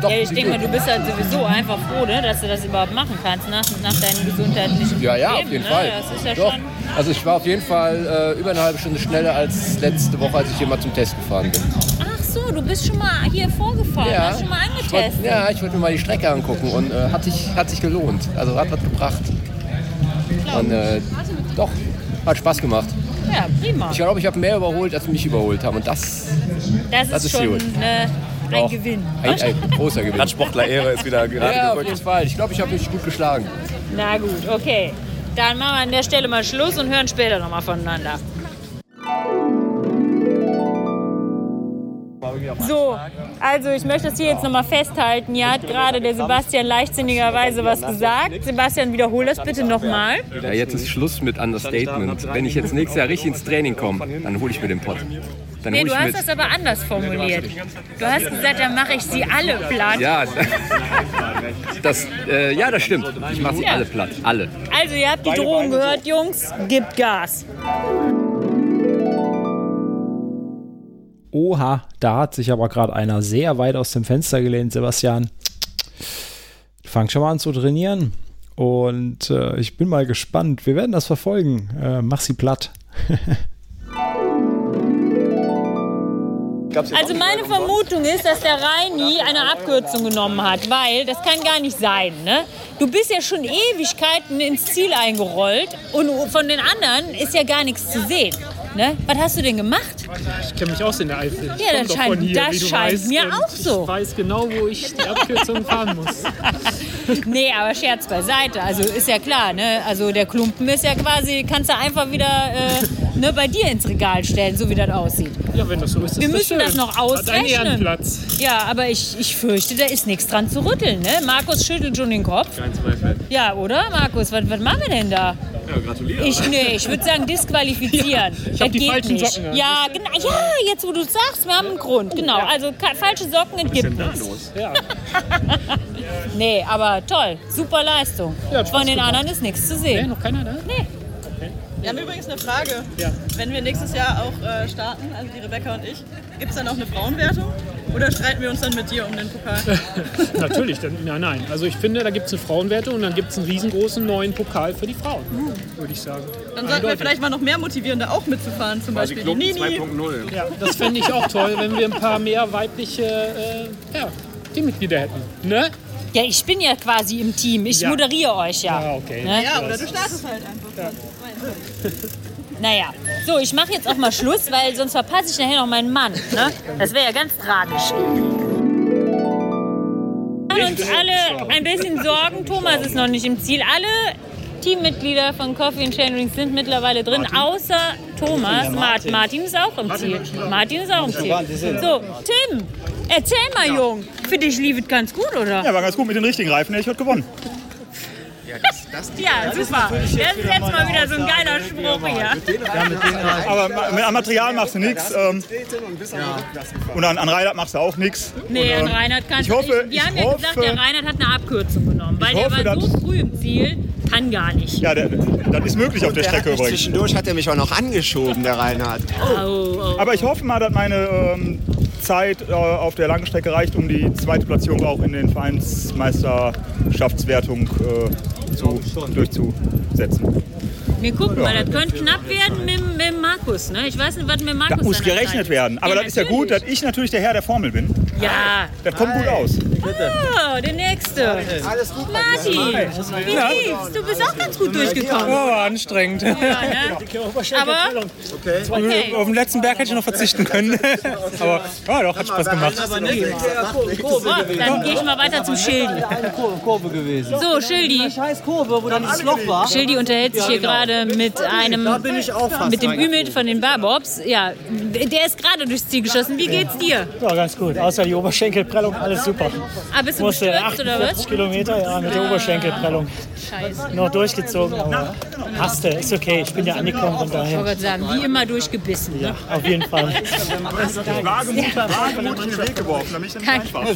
ja, ich denke mal, du bist halt sowieso einfach froh, ne, dass du das überhaupt machen kannst nach, nach deinen gesundheitlichen ja, ja, Problemen, auf jeden ne? Fall. Das ist ja Doch. schon. Also ich war auf jeden Fall äh, über eine halbe Stunde schneller als letzte Woche, als ich hier mal zum Test gefahren bin. Ach so, du bist schon mal hier vorgefahren, Ja. hast schon mal Ich wollt, angetestet. ja, ich wollte mir mal die Strecke angucken und äh, hat, sich, hat sich gelohnt. Also hat was gebracht. Und äh, doch, hat Spaß gemacht. Ja, prima. Ich glaube, ich habe mehr überholt, als mich überholt haben. Und das, Das ist, das ist schon gut. ne, ein Doch. Gewinn. ein, ein großer Gewinn. Radsportler-Ehre ist wieder gerade Ja, auf jeden Fall. Ich glaube, ich habe mich gut geschlagen. Na gut, okay. Dann machen wir an der Stelle mal Schluss und hören später nochmal voneinander. So, also ich möchte das hier jetzt nochmal festhalten. Hier hat gerade der Sebastian leichtsinnigerweise was gesagt. Sebastian, wiederhol das bitte nochmal. Ja, jetzt ist Schluss mit Understatement. Wenn ich jetzt nächstes Jahr richtig ins Training komme, dann hole ich mir den Pott. Dann Nee, du hast mit. das aber anders formuliert. Du hast gesagt, dann mache ich sie alle platt. Ja, das, äh, ja, das stimmt. Ich mache sie Ja. alle platt. Alle. Also ihr habt die Drohung gehört, Jungs. Gibt Gas. Oha, da hat sich aber gerade einer sehr weit aus dem Fenster gelehnt, Sebastian. Fang schon mal an zu trainieren. Und äh, ich bin mal gespannt. Wir werden das verfolgen. Äh, mach sie platt. Also meine Vermutung ist, dass der Reini eine Abkürzung genommen hat, weil das kann gar nicht sein. Ne? Du bist ja schon Ewigkeiten ins Ziel eingerollt und von den anderen ist ja gar nichts zu sehen. Ne? Was hast du denn gemacht? Ich kenne mich aus in der Eifel. Ich Ja, das scheint- hier, das scheint weißt, mir und auch so. Ich weiß genau, wo ich die Abkürzung fahren muss. Nee, aber Scherz beiseite. Also ist ja klar, ne? Also der Klumpen ist ja quasi, kannst du einfach wieder äh, ne, bei dir ins Regal stellen, so wie das aussieht. Ja, wenn das so ist, ist Wir das müssen schön. das noch Hat einen ausrechnen. Ehrenplatz. Ja, aber ich, ich fürchte, da ist nichts dran zu rütteln. Ne? Markus schüttelt schon den Kopf. Kein Zweifel. Ja, oder, Markus? Was, was machen wir denn da? Ja, gratuliere. Ich, nee, ich würde sagen disqualifizieren. ich das hab die falschen nicht. Socken. Ja, genau. Ja, jetzt wo du sagst, wir haben einen Grund. Genau, also falsche Socken, es gibt nichts. los? Ja. Nee, aber toll. Super Leistung. Von den anderen ist nichts zu sehen. Nee, noch keiner da? Nee. Wir haben übrigens eine Frage. Ja. Wenn wir nächstes Jahr auch äh, starten, also die Rebecca und ich, gibt es dann auch eine Frauenwertung? Oder streiten wir uns dann mit dir um den Pokal? Natürlich, dann, nein, nein. Also ich finde, da gibt es eine Frauenwertung und dann gibt es einen riesengroßen neuen Pokal für die Frauen, würde ich sagen. Dann sollten wir vielleicht mal noch mehr motivieren, da auch mitzufahren. Zum Beispiel die Nini. Ja, das fände ich auch toll, wenn wir ein paar mehr weibliche äh, ja, Teammitglieder hätten. Ne? Ja, ich bin ja quasi im Team. Ich Ja. moderiere euch ja. Ah, okay. Ne? Ja, oder du startest halt einfach. Naja, so, ich mache jetzt auch mal Schluss, weil sonst verpasse ich nachher noch meinen Mann. Ne? Das wäre ja ganz tragisch. Wir machen uns alle ein bisschen Sorgen. Thomas ist noch nicht im Ziel. Alle Teammitglieder von Coffee and Chain Drinks sind mittlerweile drin, außer Thomas. Ja, Martin. Martin. Ist auch im Ziel. Martin ist auch im Ziel. So, Tim, erzähl mal, Jung. Für dich lief es ganz gut, oder? Ja, war ganz gut mit den richtigen Reifen. Ich heute gewonnen. Ja, super. Das ist jetzt mal wieder so ein geiler Spruch hier. Aber ma- mit- am Material machst du nichts. Ähm, und an, an Reinhard machst du auch nichts. Nee, an ähm, Reinhard kannst ich du hoffe, nicht. Wir haben ja gesagt, der Reinhard hat eine Abkürzung genommen, weil hoffe, der war so früh im Ziel, kann gar nicht. Ja, der, das ist möglich auf der Der Strecke übrigens. zwischendurch hat er mich auch noch angeschoben, der Reinhard. Aber ich hoffe mal, dass meine ähm, Zeit äh, auf der langen Strecke reicht, um die zweite Platzierung auch in den Vereinsmeisterschaftswertung äh, zu, durchzusetzen. Wir gucken mal, das könnte knapp werden mit, mit Markus. Ne? Ich weiß nicht, was mit Markus Da muss gerechnet werden. Aber Ja, das ist ja gut, dass ich natürlich der Herr der Formel bin. Ja. Das kommt gut aus. Ah, der nächste. Alles gut. Martin, wie lief's? Du bist auch ganz gut durchgekommen. Ja, war anstrengend. Ja, ne? Aber Okay. Auf den letzten Berg hätte ich noch verzichten können. Aber ja, doch, hat Spaß gemacht. So, dann gehe ich mal weiter zum Schildi. Eine Kurve, Kurve gewesen. So, Schildi. Scheiß Kurve, wo dann das Loch war. Schildi unterhält sich hier genau. gerade mit einem, mit dem. Ümit von den Barbobs. Ja, der ist gerade durchs Ziel geschossen. Wie geht's dir? Ja, ganz gut. Außer die Oberschenkelprellung, alles super. Ah, bist du Musste gestürzt oder 48 was? Kilometer, ja, mit der Ah. Oberschenkelprellung. Scheiße. Noch durchgezogen, aber passte, ist okay. Ich bin ja angekommen, von Ich wollte daher. gerade sagen, wie immer durchgebissen. Ne? Auf jeden Fall. Wagemutig, in den Weg geworfen, damit ich nicht einfach.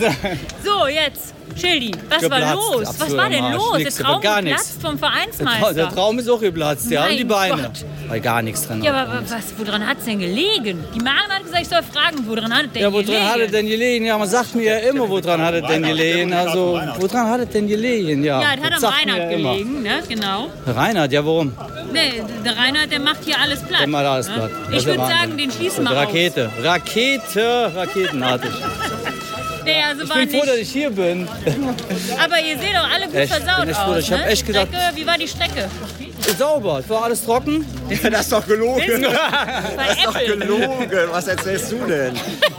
So, jetzt, Schildi, was Geplatzt, war los? Was war denn los? Nix, der Traum gar geplatzt nichts. vom Der, Tra Vereinsmeister. der Traum ist auch geplatzt, ja, und die Beine. Gott. Weil gar nichts dran. Ja, aber was, woran hat es denn gelegen? Die Maren hat gesagt, ich soll fragen, woran hat es denn Ja, woran gelegen? hat es denn gelegen? Ja, man sagt mir ja immer, woran hat es denn gelegen? Also, woran hat es denn gelegen? Ja, Ja, das hat am Reinhard ja gelegen, ne? Genau. Reinhard, ja, warum? Nee, der Reinhard, der macht hier alles platt. Der macht alles ne? platt. Ich würde sagen, den schließen Und wir aus. Rakete. Rakete, raketenartig. Nee, also Ich war bin froh, dass ich hier bin. Aber ihr seht doch alle gut Echt, versaut echt aus. ich ne? echt gedacht- Strecke, wie war die Strecke? Sauber, es war alles trocken. Ja, das ist doch gelogen. Das ist doch gelogen. Was erzählst du denn?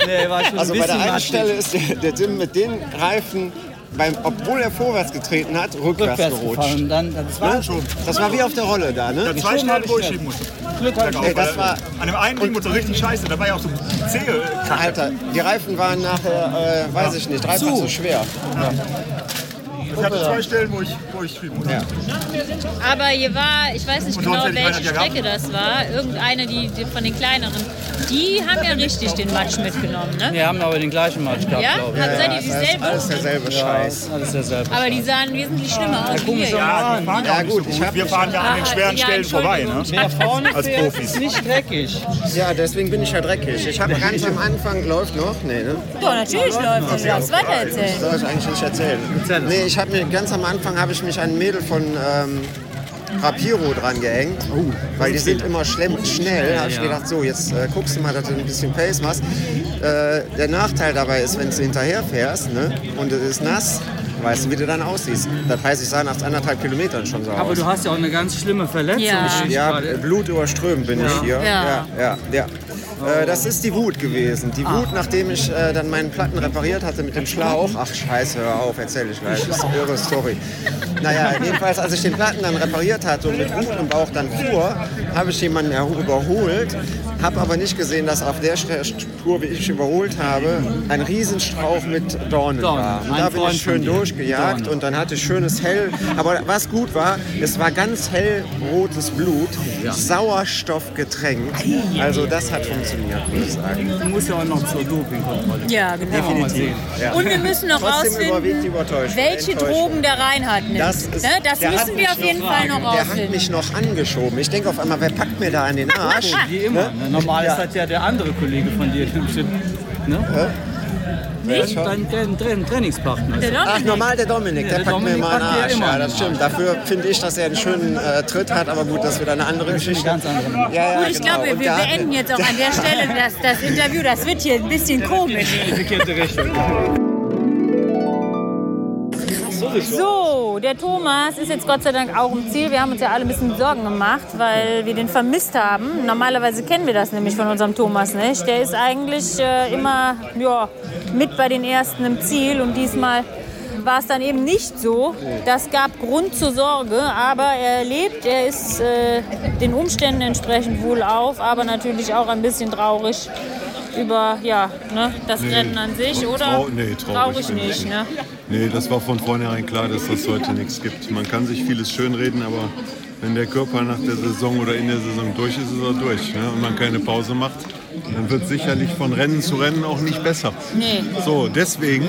Nee, war schon Also ein bei der bisschen einen matschig. Stelle ist der, der Tim mit den Reifen, beim, obwohl er vorwärts getreten hat, rückwärts, Rückwärts gerutscht. gefahren. Dann, das war Ne? Das war wie auf der Rolle da, ne? Ja, zwei Stellen, wo ich schieben musste. Glück hatte Ey, das war, An dem einen Ding wurde so richtig scheiße, da war ja auch so zähe Kacke. Alter, die Reifen waren nachher, äh, weiß ich nicht, dreifach Zu. so schwer. Ich hatte zwei Stellen, wo ich, wo ich schieben musste. Ja. Aber hier war, ich weiß nicht Und genau, welche ja Strecke das war. Irgendeine die, die von den kleineren. Die haben ja richtig den Matsch mitgenommen, ne? Wir haben aber den gleichen Match gehabt, Ja? glaube ich. Hat- seid ihr dieselbe? alles derselbe Ja, Scheiß. alles derselbe. Aber die sahen wesentlich schlimmer aus doch Ja. an. Wir fahren ja, Ja, gut, so ich gut. hab Wir fahren ja an den Ah, schweren ja, Stellen vorbei. Ne? Wer vorne Als Profis. ist nicht dreckig. Ja, deswegen bin ich ja dreckig. Ich habe ganz am Anfang, läuft noch? Nee, ne? Ja, natürlich läuft das. Du darfst weiter erzählen. Soll ich eigentlich nicht erzählen? Nee, ich habe mir ganz am Anfang habe ich mich an ein Mädel von ähm, Rapiro dran gehängt, weil die sind immer schnell. habe ich ja. gedacht, so jetzt äh, guckst du mal, dass du ein bisschen Pace machst. Äh, der Nachteil dabei ist, wenn du hinterher fährst ne, und es ist nass, weißt du, wie du dann aussiehst. Das heißt, ich sah nach anderthalb Kilometern schon so Aber aus. du hast ja auch eine ganz schlimme Verletzung. Ja. ich ja, blutüberströmt bin ich hier. Ja. ja, ja. ja. Äh, das ist die Wut gewesen. Die Wut, nachdem ich äh, dann meinen Platten repariert hatte mit dem Schlauch. Ach scheiße, hör auf, erzähl ich gleich. Das ist eine irre Story. Naja, jedenfalls, als ich den Platten dann repariert hatte und mit Wut im Bauch dann fuhr, habe ich jemanden er- überholt, habe aber nicht gesehen, dass auf der Spur, wie ich überholt habe, ein Riesenstrauch mit Dornen war. Und da bin ich schön von Dornen. und dann hatte ich schönes hell. Aber was gut war, es war ganz hellrotes Blut, Sauerstoff getränkt. Also das hat funktioniert, würde ich sagen. Du musst ja auch noch zur Dopingkontrolle. Ja, genau. Definitiv. Ja. Und wir müssen noch Trotzdem rausfinden, welche. Drogen der Reinhard nimmt. Das, ist, ne? das müssen wir auf jeden Fall noch Der hat rausfinden. mich noch angeschoben. Ich denke auf einmal, wer packt mir da an den Arsch? Wie immer. Ne? Normal ist das ja der andere Kollege von dir. Ne? Nicht? Dein, dein, dein Trainingspartner. Der Ach, normal der Dominik, der der packt mir Dominik den packt dir Arsch. immer Ja, das stimmt. Dafür finde ich, dass er einen schönen äh, Tritt hat, aber gut, das ist wieder eine andere Geschichte. ganz andere. Ja, ja, Gut, ich genau. glaube, wir beenden jetzt auch an der Stelle das, das Interview. Das wird hier ein bisschen komisch. Richtung. Der Thomas ist jetzt Gott sei Dank auch im Ziel. Wir haben uns ja alle ein bisschen Sorgen gemacht, weil wir den vermisst haben. Normalerweise kennen wir das nämlich von unserem Thomas nicht. Der ist eigentlich äh, immer ja, mit bei den Ersten im Ziel und diesmal war es dann eben nicht so. Das gab Grund zur Sorge, aber er lebt, er ist äh, den Umständen entsprechend wohl auf, aber natürlich auch ein bisschen traurig über ja, ne, das Rennen an sich, oder? Trau nee, traurig, ich nicht, ne? Nee, das war von vornherein klar, dass das heute nichts gibt. Man kann sich vieles schönreden, aber wenn der Körper nach der Saison oder in der Saison durch ist, ist er durch. Ne? Und man keine Pause macht, dann wird sicherlich von Rennen zu Rennen auch nicht besser. Nee. So, deswegen,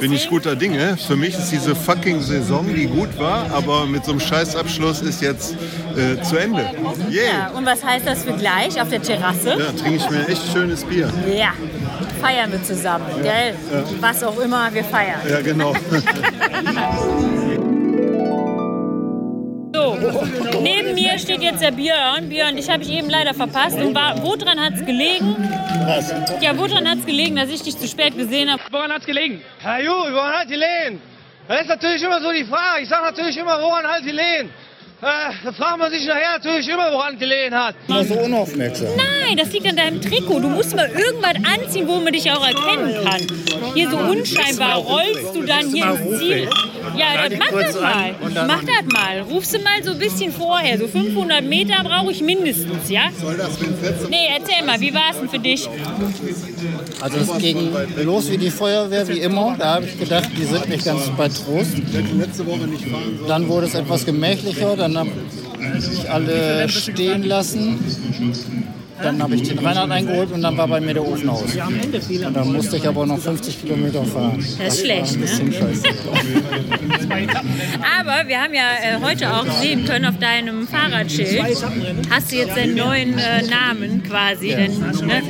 bin ich Deswegen? guter Dinge. Für mich ist diese fucking Saison, die gut war, aber mit so einem Scheißabschluss ist jetzt äh, zu Ende. Yeah! Ja, und was heißt das für gleich auf der Terrasse? Ja, trinke ich mir echt schönes Bier. Ja, feiern wir zusammen, gell? Ja. Was auch immer, wir feiern. Ja, genau. So, neben mir steht jetzt der Björn. Björn, dich habe ich eben leider verpasst. Und war, woran hat es gelegen? Was? Ja, woran hat es gelegen, dass ich dich zu spät gesehen habe? Woran hat's gelegen? Herr Ju, woran hat die Lehen? Das ist natürlich immer so die Frage. Ich sage natürlich immer, woran hat? Äh, da fragt man sich nachher natürlich immer, woran die Lehen hat. Immer so unaufmerksam. Nein, das liegt an deinem Trikot. Du musst mal irgendwas anziehen, wo man dich auch erkennen kann. Hier so unscheinbar rollst du dann hier ins Ziel. Ja, das mach das mal. Mach das mal. Rufst du mal so ein bisschen vorher. So 500 Meter brauche ich mindestens, ja? Nee, erzähl mal, wie war es denn für dich? Also es ging los wie die Feuerwehr, wie immer. Da habe ich gedacht, die sind nicht ganz bei Trost. Dann wurde es etwas gemächlicher. Dann habe ich alle stehen lassen. Dann habe ich den Reinhard eingeholt und dann war bei mir der Ofen aus. Und dann musste ich aber noch 50 Kilometer fahren. Das ist schlecht, ein ne? Aber wir haben ja äh, heute auch sehen können auf deinem Fahrradschild, hast du jetzt deinen neuen äh, Namen quasi. Den, ne?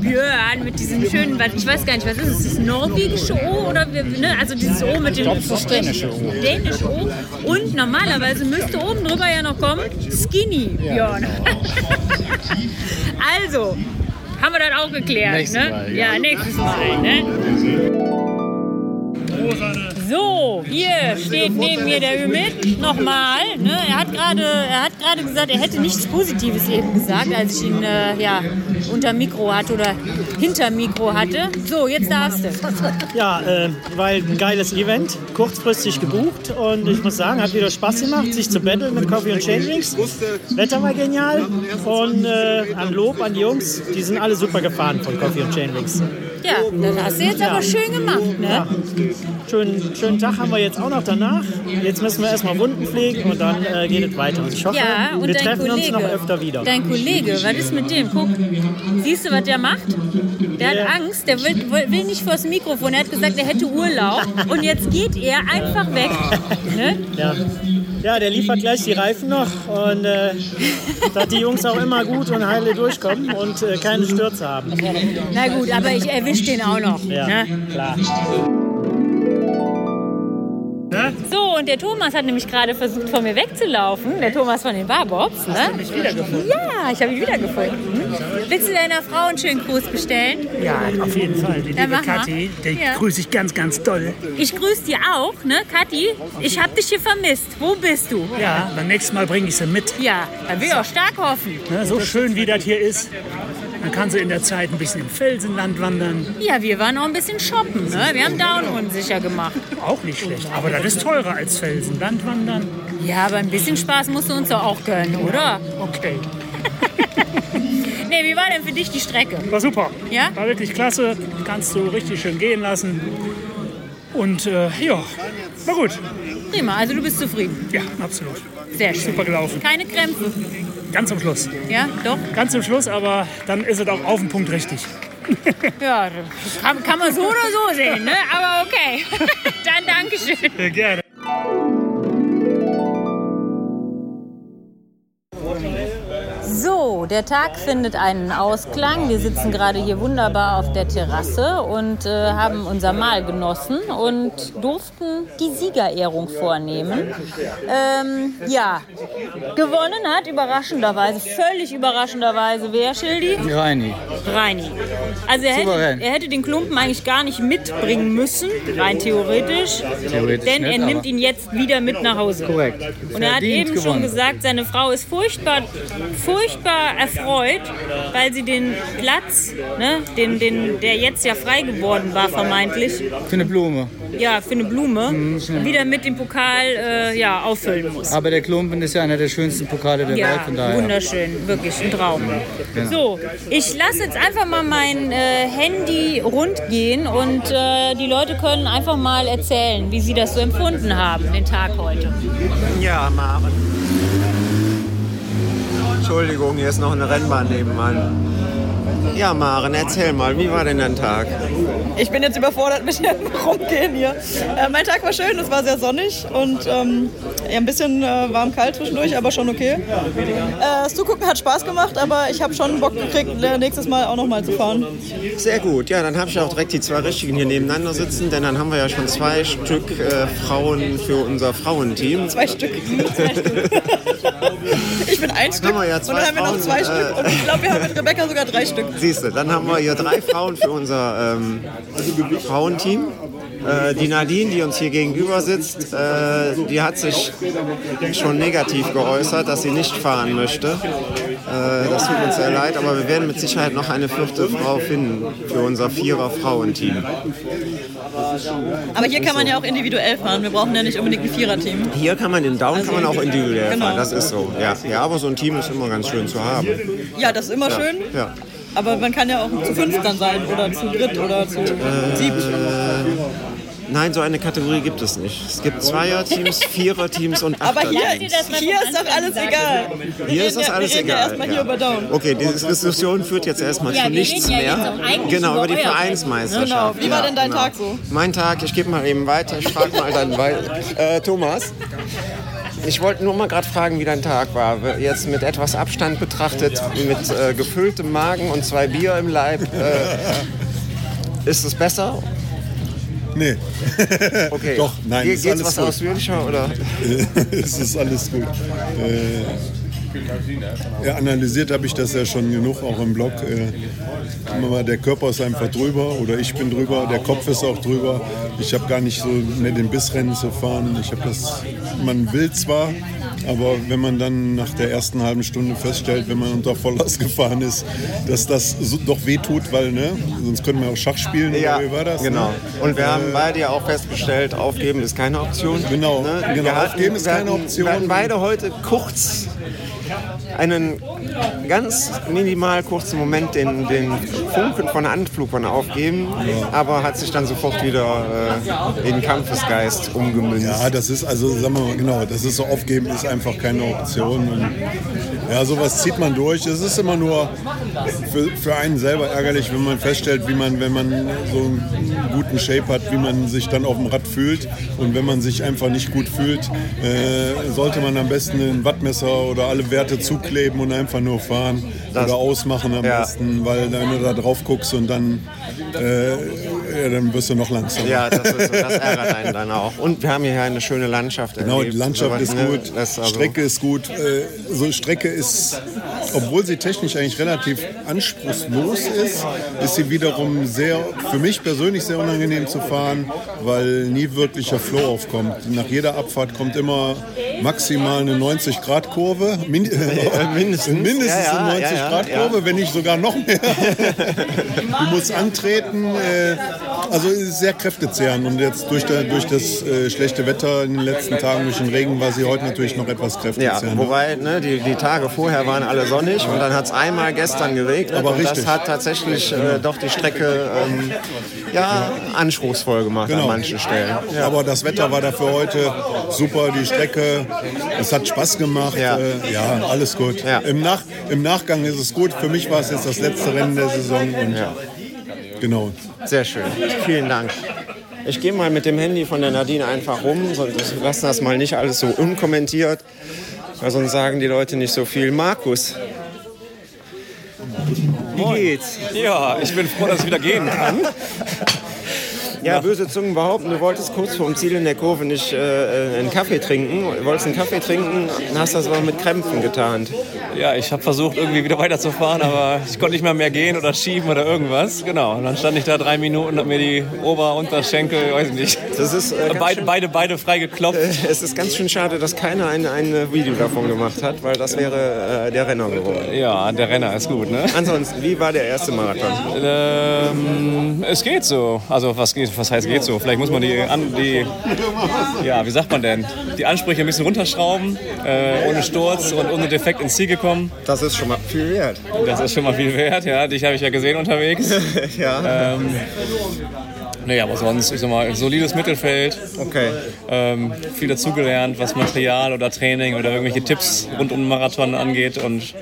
Björn mit diesem schönen, ich weiß gar nicht, was ist es? Ist das norwegische O oder ne? also dieses O mit dem Ich glaub, das dänische O. Dänische O. Und normalerweise müsste oben drüber ja noch kommen Skinny Björn. also haben wir das auch geklärt, Nächstes ne? Mal, ja. ja. nächstes Mal, ne? So, hier steht neben mir der Ümit. Nochmal. Ne? Er hat gerade er hat gerade gesagt, er hätte nichts Positives eben gesagt, als ich ihn äh, ja, unter Mikro hatte oder hinter Mikro hatte. So, jetzt darfst du. Ja, äh, weil ein geiles Event, kurzfristig gebucht und ich muss sagen, hat wieder Spaß gemacht, sich zu battlen mit Coffee und Chain Drinks. Wetter war genial und äh, an Lob an die Jungs, die sind alle super gefahren von Coffee und Chain Drinks. Ja, das hast du jetzt aber schön gemacht, ne? Ja. Schönen, schönen Tag haben wir jetzt auch noch danach. Jetzt müssen wir erstmal Wunden pflegen und dann äh, geht es weiter. Und ich hoffe, Ja, und wir treffen Kollege, uns noch öfter wieder. Dein Kollege, was ist mit dem? Guck, siehst du, was der macht? Der hat Angst, der will, will will nicht vors Mikrofon. Er hat gesagt, er hätte Urlaub und jetzt geht er einfach weg. Ne? Ja. Ja, der liefert gleich die Reifen noch und äh, dass die Jungs auch immer gut und heile durchkommen und äh, keine Stürze haben. Na gut, aber ich erwische den auch noch. Ja, Ne? klar. So, und der Thomas hat nämlich gerade versucht, von mir wegzulaufen. Der Thomas von den Barbobs. Ne? Hast du mich wiedergefunden? Ja, ich habe ihn wiedergefunden. Willst du deiner Frau einen schönen Gruß bestellen? Ja, auf jeden Fall. Die Dann liebe. Kathi, die Ja. grüße ich ganz, ganz doll. Ich grüße dir auch, ne, Kathi? Ich habe dich hier vermisst. Wo bist du? Ja, beim nächsten Mal bringe ich sie mit. Ja, da will ich auch stark hoffen. Ne, so schön wie das hier ist. Man kann sie in der Zeit ein bisschen im Felsenland wandern. Ja, wir waren auch ein bisschen shoppen, ne? Wir haben Down unsicher gemacht. Auch nicht schlecht. Aber das ist teurer als Felsenland wandern. Ja, aber ein bisschen Spaß musst du uns doch auch gönnen, oder? Okay. Nee, wie war denn für dich die Strecke? War super. Ja? War wirklich klasse. Kannst du richtig schön gehen lassen. Und äh, ja, war gut. Prima, also du bist zufrieden. Ja, absolut. Sehr schön. Super gelaufen. Keine Krämpfe. Ganz zum Schluss. Ja, doch? Ganz zum Schluss, aber dann ist es auch auf den Punkt richtig. Ja, kann, kann man so oder so sehen, ne? Aber okay. Dann Dankeschön. Ja, gerne. So, der Tag findet einen Ausklang. Wir sitzen gerade hier wunderbar auf der Terrasse und äh, haben unser Mahl genossen und durften die Siegerehrung vornehmen. Ähm, ja, gewonnen hat überraschenderweise, völlig überraschenderweise, wer, Schildi? Reini. Reini. Also er hätte, er hätte den Klumpen eigentlich gar nicht mitbringen müssen, rein theoretisch. Theoretisch denn nicht, er nimmt ihn jetzt wieder mit nach Hause. Korrekt. Und er hat eben schon gewonnen. gesagt, seine Frau ist furchtbar, furchtbar erfreut, weil sie den Platz, ne, den, den, der jetzt ja frei geworden war, vermeintlich, Für eine Blume. ja, für eine Blume, Mhm. wieder mit dem Pokal äh, ja, auffüllen muss. Aber der Klumpen ist ja einer der schönsten Pokale der Welt, Ja, von daher. wunderschön, wirklich ein Traum. Genau. So, ich lasse jetzt einfach mal mein äh, Handy rund gehen und äh, die Leute können einfach mal erzählen, wie sie das so empfunden haben, den Tag heute. Ja, Maren. Entschuldigung, hier ist noch eine Rennbahn nebenan. Ja, Maren, erzähl mal, wie war denn dein Tag? Ich bin jetzt überfordert mit dem Rumgehen hier. Äh, mein Tag war schön, es war sehr sonnig und ähm, ja, ein bisschen äh, warm-kalt zwischendurch, aber schon okay. Äh, das Zugucken hat Spaß gemacht, aber ich habe schon Bock gekriegt, äh, nächstes Mal auch nochmal zu fahren. Sehr gut, ja, dann habe ich auch direkt die zwei Richtigen hier nebeneinander sitzen, denn dann haben wir ja schon zwei Stück äh, Frauen für unser Frauenteam. Zwei Stück. ich bin ein Stück Haben wir ja und dann haben wir noch Frauen, zwei äh, Stück und ich glaube, wir haben mit Rebecca sogar drei Stück. Siehst du, dann haben wir hier drei Frauen für unser ähm, Frauenteam. Äh, die Nadine, die uns hier gegenüber sitzt, äh, die hat sich schon negativ geäußert, dass sie nicht fahren möchte. Äh, das tut uns sehr leid, aber wir werden mit Sicherheit noch eine vierte Frau finden für unser Vierer-Frauenteam. Aber hier kann man ja auch individuell fahren. Wir brauchen ja nicht unbedingt ein Viererteam. Hier kann man in Down kann man auch individuell Genau. fahren, das ist so. Ja. ja, aber so ein Team ist immer ganz schön zu haben. Ja, das ist immer Ja, schön. Ja. Aber man kann ja auch zu fünf dann sein oder zu dritt oder zu sieben. Nein, so eine Kategorie gibt es nicht. Es gibt Zweierteams, Viererteams und Aber hier, Achterteams. hier ist doch alles egal. Hier ist das alles wir reden ja egal. erstmal ja. hier über Down. Okay, diese Diskussion führt jetzt erstmal Ja, zu nichts ja mehr. genau, über über die Vereinsmeisterschaft. Genau. Wie war denn dein genau. Tag so? Mein Tag, ich gebe mal eben weiter. Ich frage mal dann weiter. Äh, Thomas? Ich wollte nur mal gerade fragen, wie dein Tag war. Jetzt mit etwas Abstand betrachtet, mit äh, gefülltem Magen und zwei Bier im Leib. Äh, ist es besser? Nee. Okay. Doch, nein, Ge geht's was gut. ausführlicher oder? es ist alles gut. Äh, ja, analysiert habe ich das ja schon genug, auch im Blog. Äh, mal, der Körper ist einfach drüber oder ich bin drüber, der Kopf ist auch drüber. Ich habe gar nicht so mehr den Bissrennen zu fahren. Ich habe das, man will zwar, aber wenn man dann nach der ersten halben Stunde feststellt, wenn man unter Volllast gefahren ist, dass das so, doch wehtut, weil, ne, sonst können wir auch Schach spielen, Ja, oder wie war das? genau. Ne? Und wir haben Äh, beide ja auch festgestellt, aufgeben ist keine Option. Genau, Ne? genau, hatten- aufgeben ist keine hatten- Option. Wir hatten beide heute kurz Yeah. Einen ganz minimal kurzen Moment den, den Funken von Anflugern aufgeben, aber hat sich dann sofort wieder äh, in Kampfesgeist umgemünzt. Ja, das ist also, sagen wir mal, genau, das ist so aufgeben ist einfach keine Option. Und, ja, sowas zieht man durch. Es ist immer nur für, für einen selber ärgerlich, wenn man feststellt, wie man, wenn man so einen guten Shape hat, wie man sich dann auf dem Rad fühlt. Und wenn man sich einfach nicht gut fühlt, äh, sollte man am besten ein Wattmesser oder alle Werte zukleben und einfach nur fahren Das- oder ausmachen am Ja. besten, weil wenn du da drauf guckst und dann, äh, ja, dann wirst du noch langsamer. Ja, das, ist, das ärgert einen dann auch. Und wir haben hier eine schöne Landschaft Genau, die erlebt. Landschaft Sowas, ist ne? gut, Das also- Strecke ist gut. Äh, so Strecke ist, obwohl sie technisch eigentlich relativ anspruchslos ist, ist sie wiederum sehr, für mich persönlich sehr unangenehm zu fahren, weil nie wirklicher Flow aufkommt. Nach jeder Abfahrt kommt immer maximal eine 90-Grad-Kurve. Min mindestens. mindestens Ja, ja, eine ja, ja, 90-Grad-Kurve, wenn nicht sogar noch mehr. du musst antreten. Äh, also sehr kräftezehrend. Und jetzt durch, der, durch das äh, schlechte Wetter in den letzten Tagen, durch den Regen, war sie heute natürlich noch etwas Ja, kräftezehrend. wobei ne, die, die Tage vorher waren alle sonnig und dann hat es einmal gestern geregnet. Aber richtig. Das hat tatsächlich äh, doch die Strecke ähm, ja, anspruchsvoll gemacht Genau. an manchen Stellen. Ja. Aber das Wetter war dafür heute super, die Strecke, es hat Spaß gemacht. Ja. Äh, ja alles gut. Im, Nach, Im Nachgang ist es gut. Für mich war es jetzt das letzte Rennen der Saison. Und Genau. Sehr schön. Vielen Dank. Ich gehe mal mit dem Handy von der Nadine einfach rum, sonst lassen das mal nicht alles so unkommentiert, weil sonst sagen die Leute nicht so viel. Markus, wie geht's? Ja, ich bin froh, dass ich wieder gehen kann. Ja, böse Zungen behaupten, du wolltest kurz vorm Ziel in der Kurve nicht äh, einen Kaffee trinken. Du wolltest einen Kaffee trinken, hast das aber mit Krämpfen getarnt. Ja, ich habe versucht, irgendwie wieder weiterzufahren, aber ich konnte nicht mehr mehr gehen oder schieben oder irgendwas. Genau. Und dann stand ich da drei Minuten, hab mir die Ober- und Unterschenkel, weiß nicht. Das ist äh, beide, schön- beide, beide frei geklopft. Es ist ganz schön schade, dass keiner ein, ein Video davon gemacht hat, weil das wäre äh, der Renner geworden. Ja, der Renner ist gut, ne? Ansonsten, wie war der erste Marathon? Ähm, es geht so. Also was, geht, was heißt geht so? Vielleicht muss man die, an, die, ja, wie sagt man denn, die Ansprüche ein bisschen runterschrauben, äh, ohne Sturz und ohne Defekt ins Ziel gekommen. Das ist schon mal viel wert. Das ist schon mal viel wert, ja. Dich habe ich ja gesehen unterwegs. ja. Ähm, Nee, aber sonst, ich sag mal, solides Mittelfeld. Okay. Ähm, viel dazugelernt, was Material oder Training oder irgendwelche Tipps rund um den Marathon angeht. Und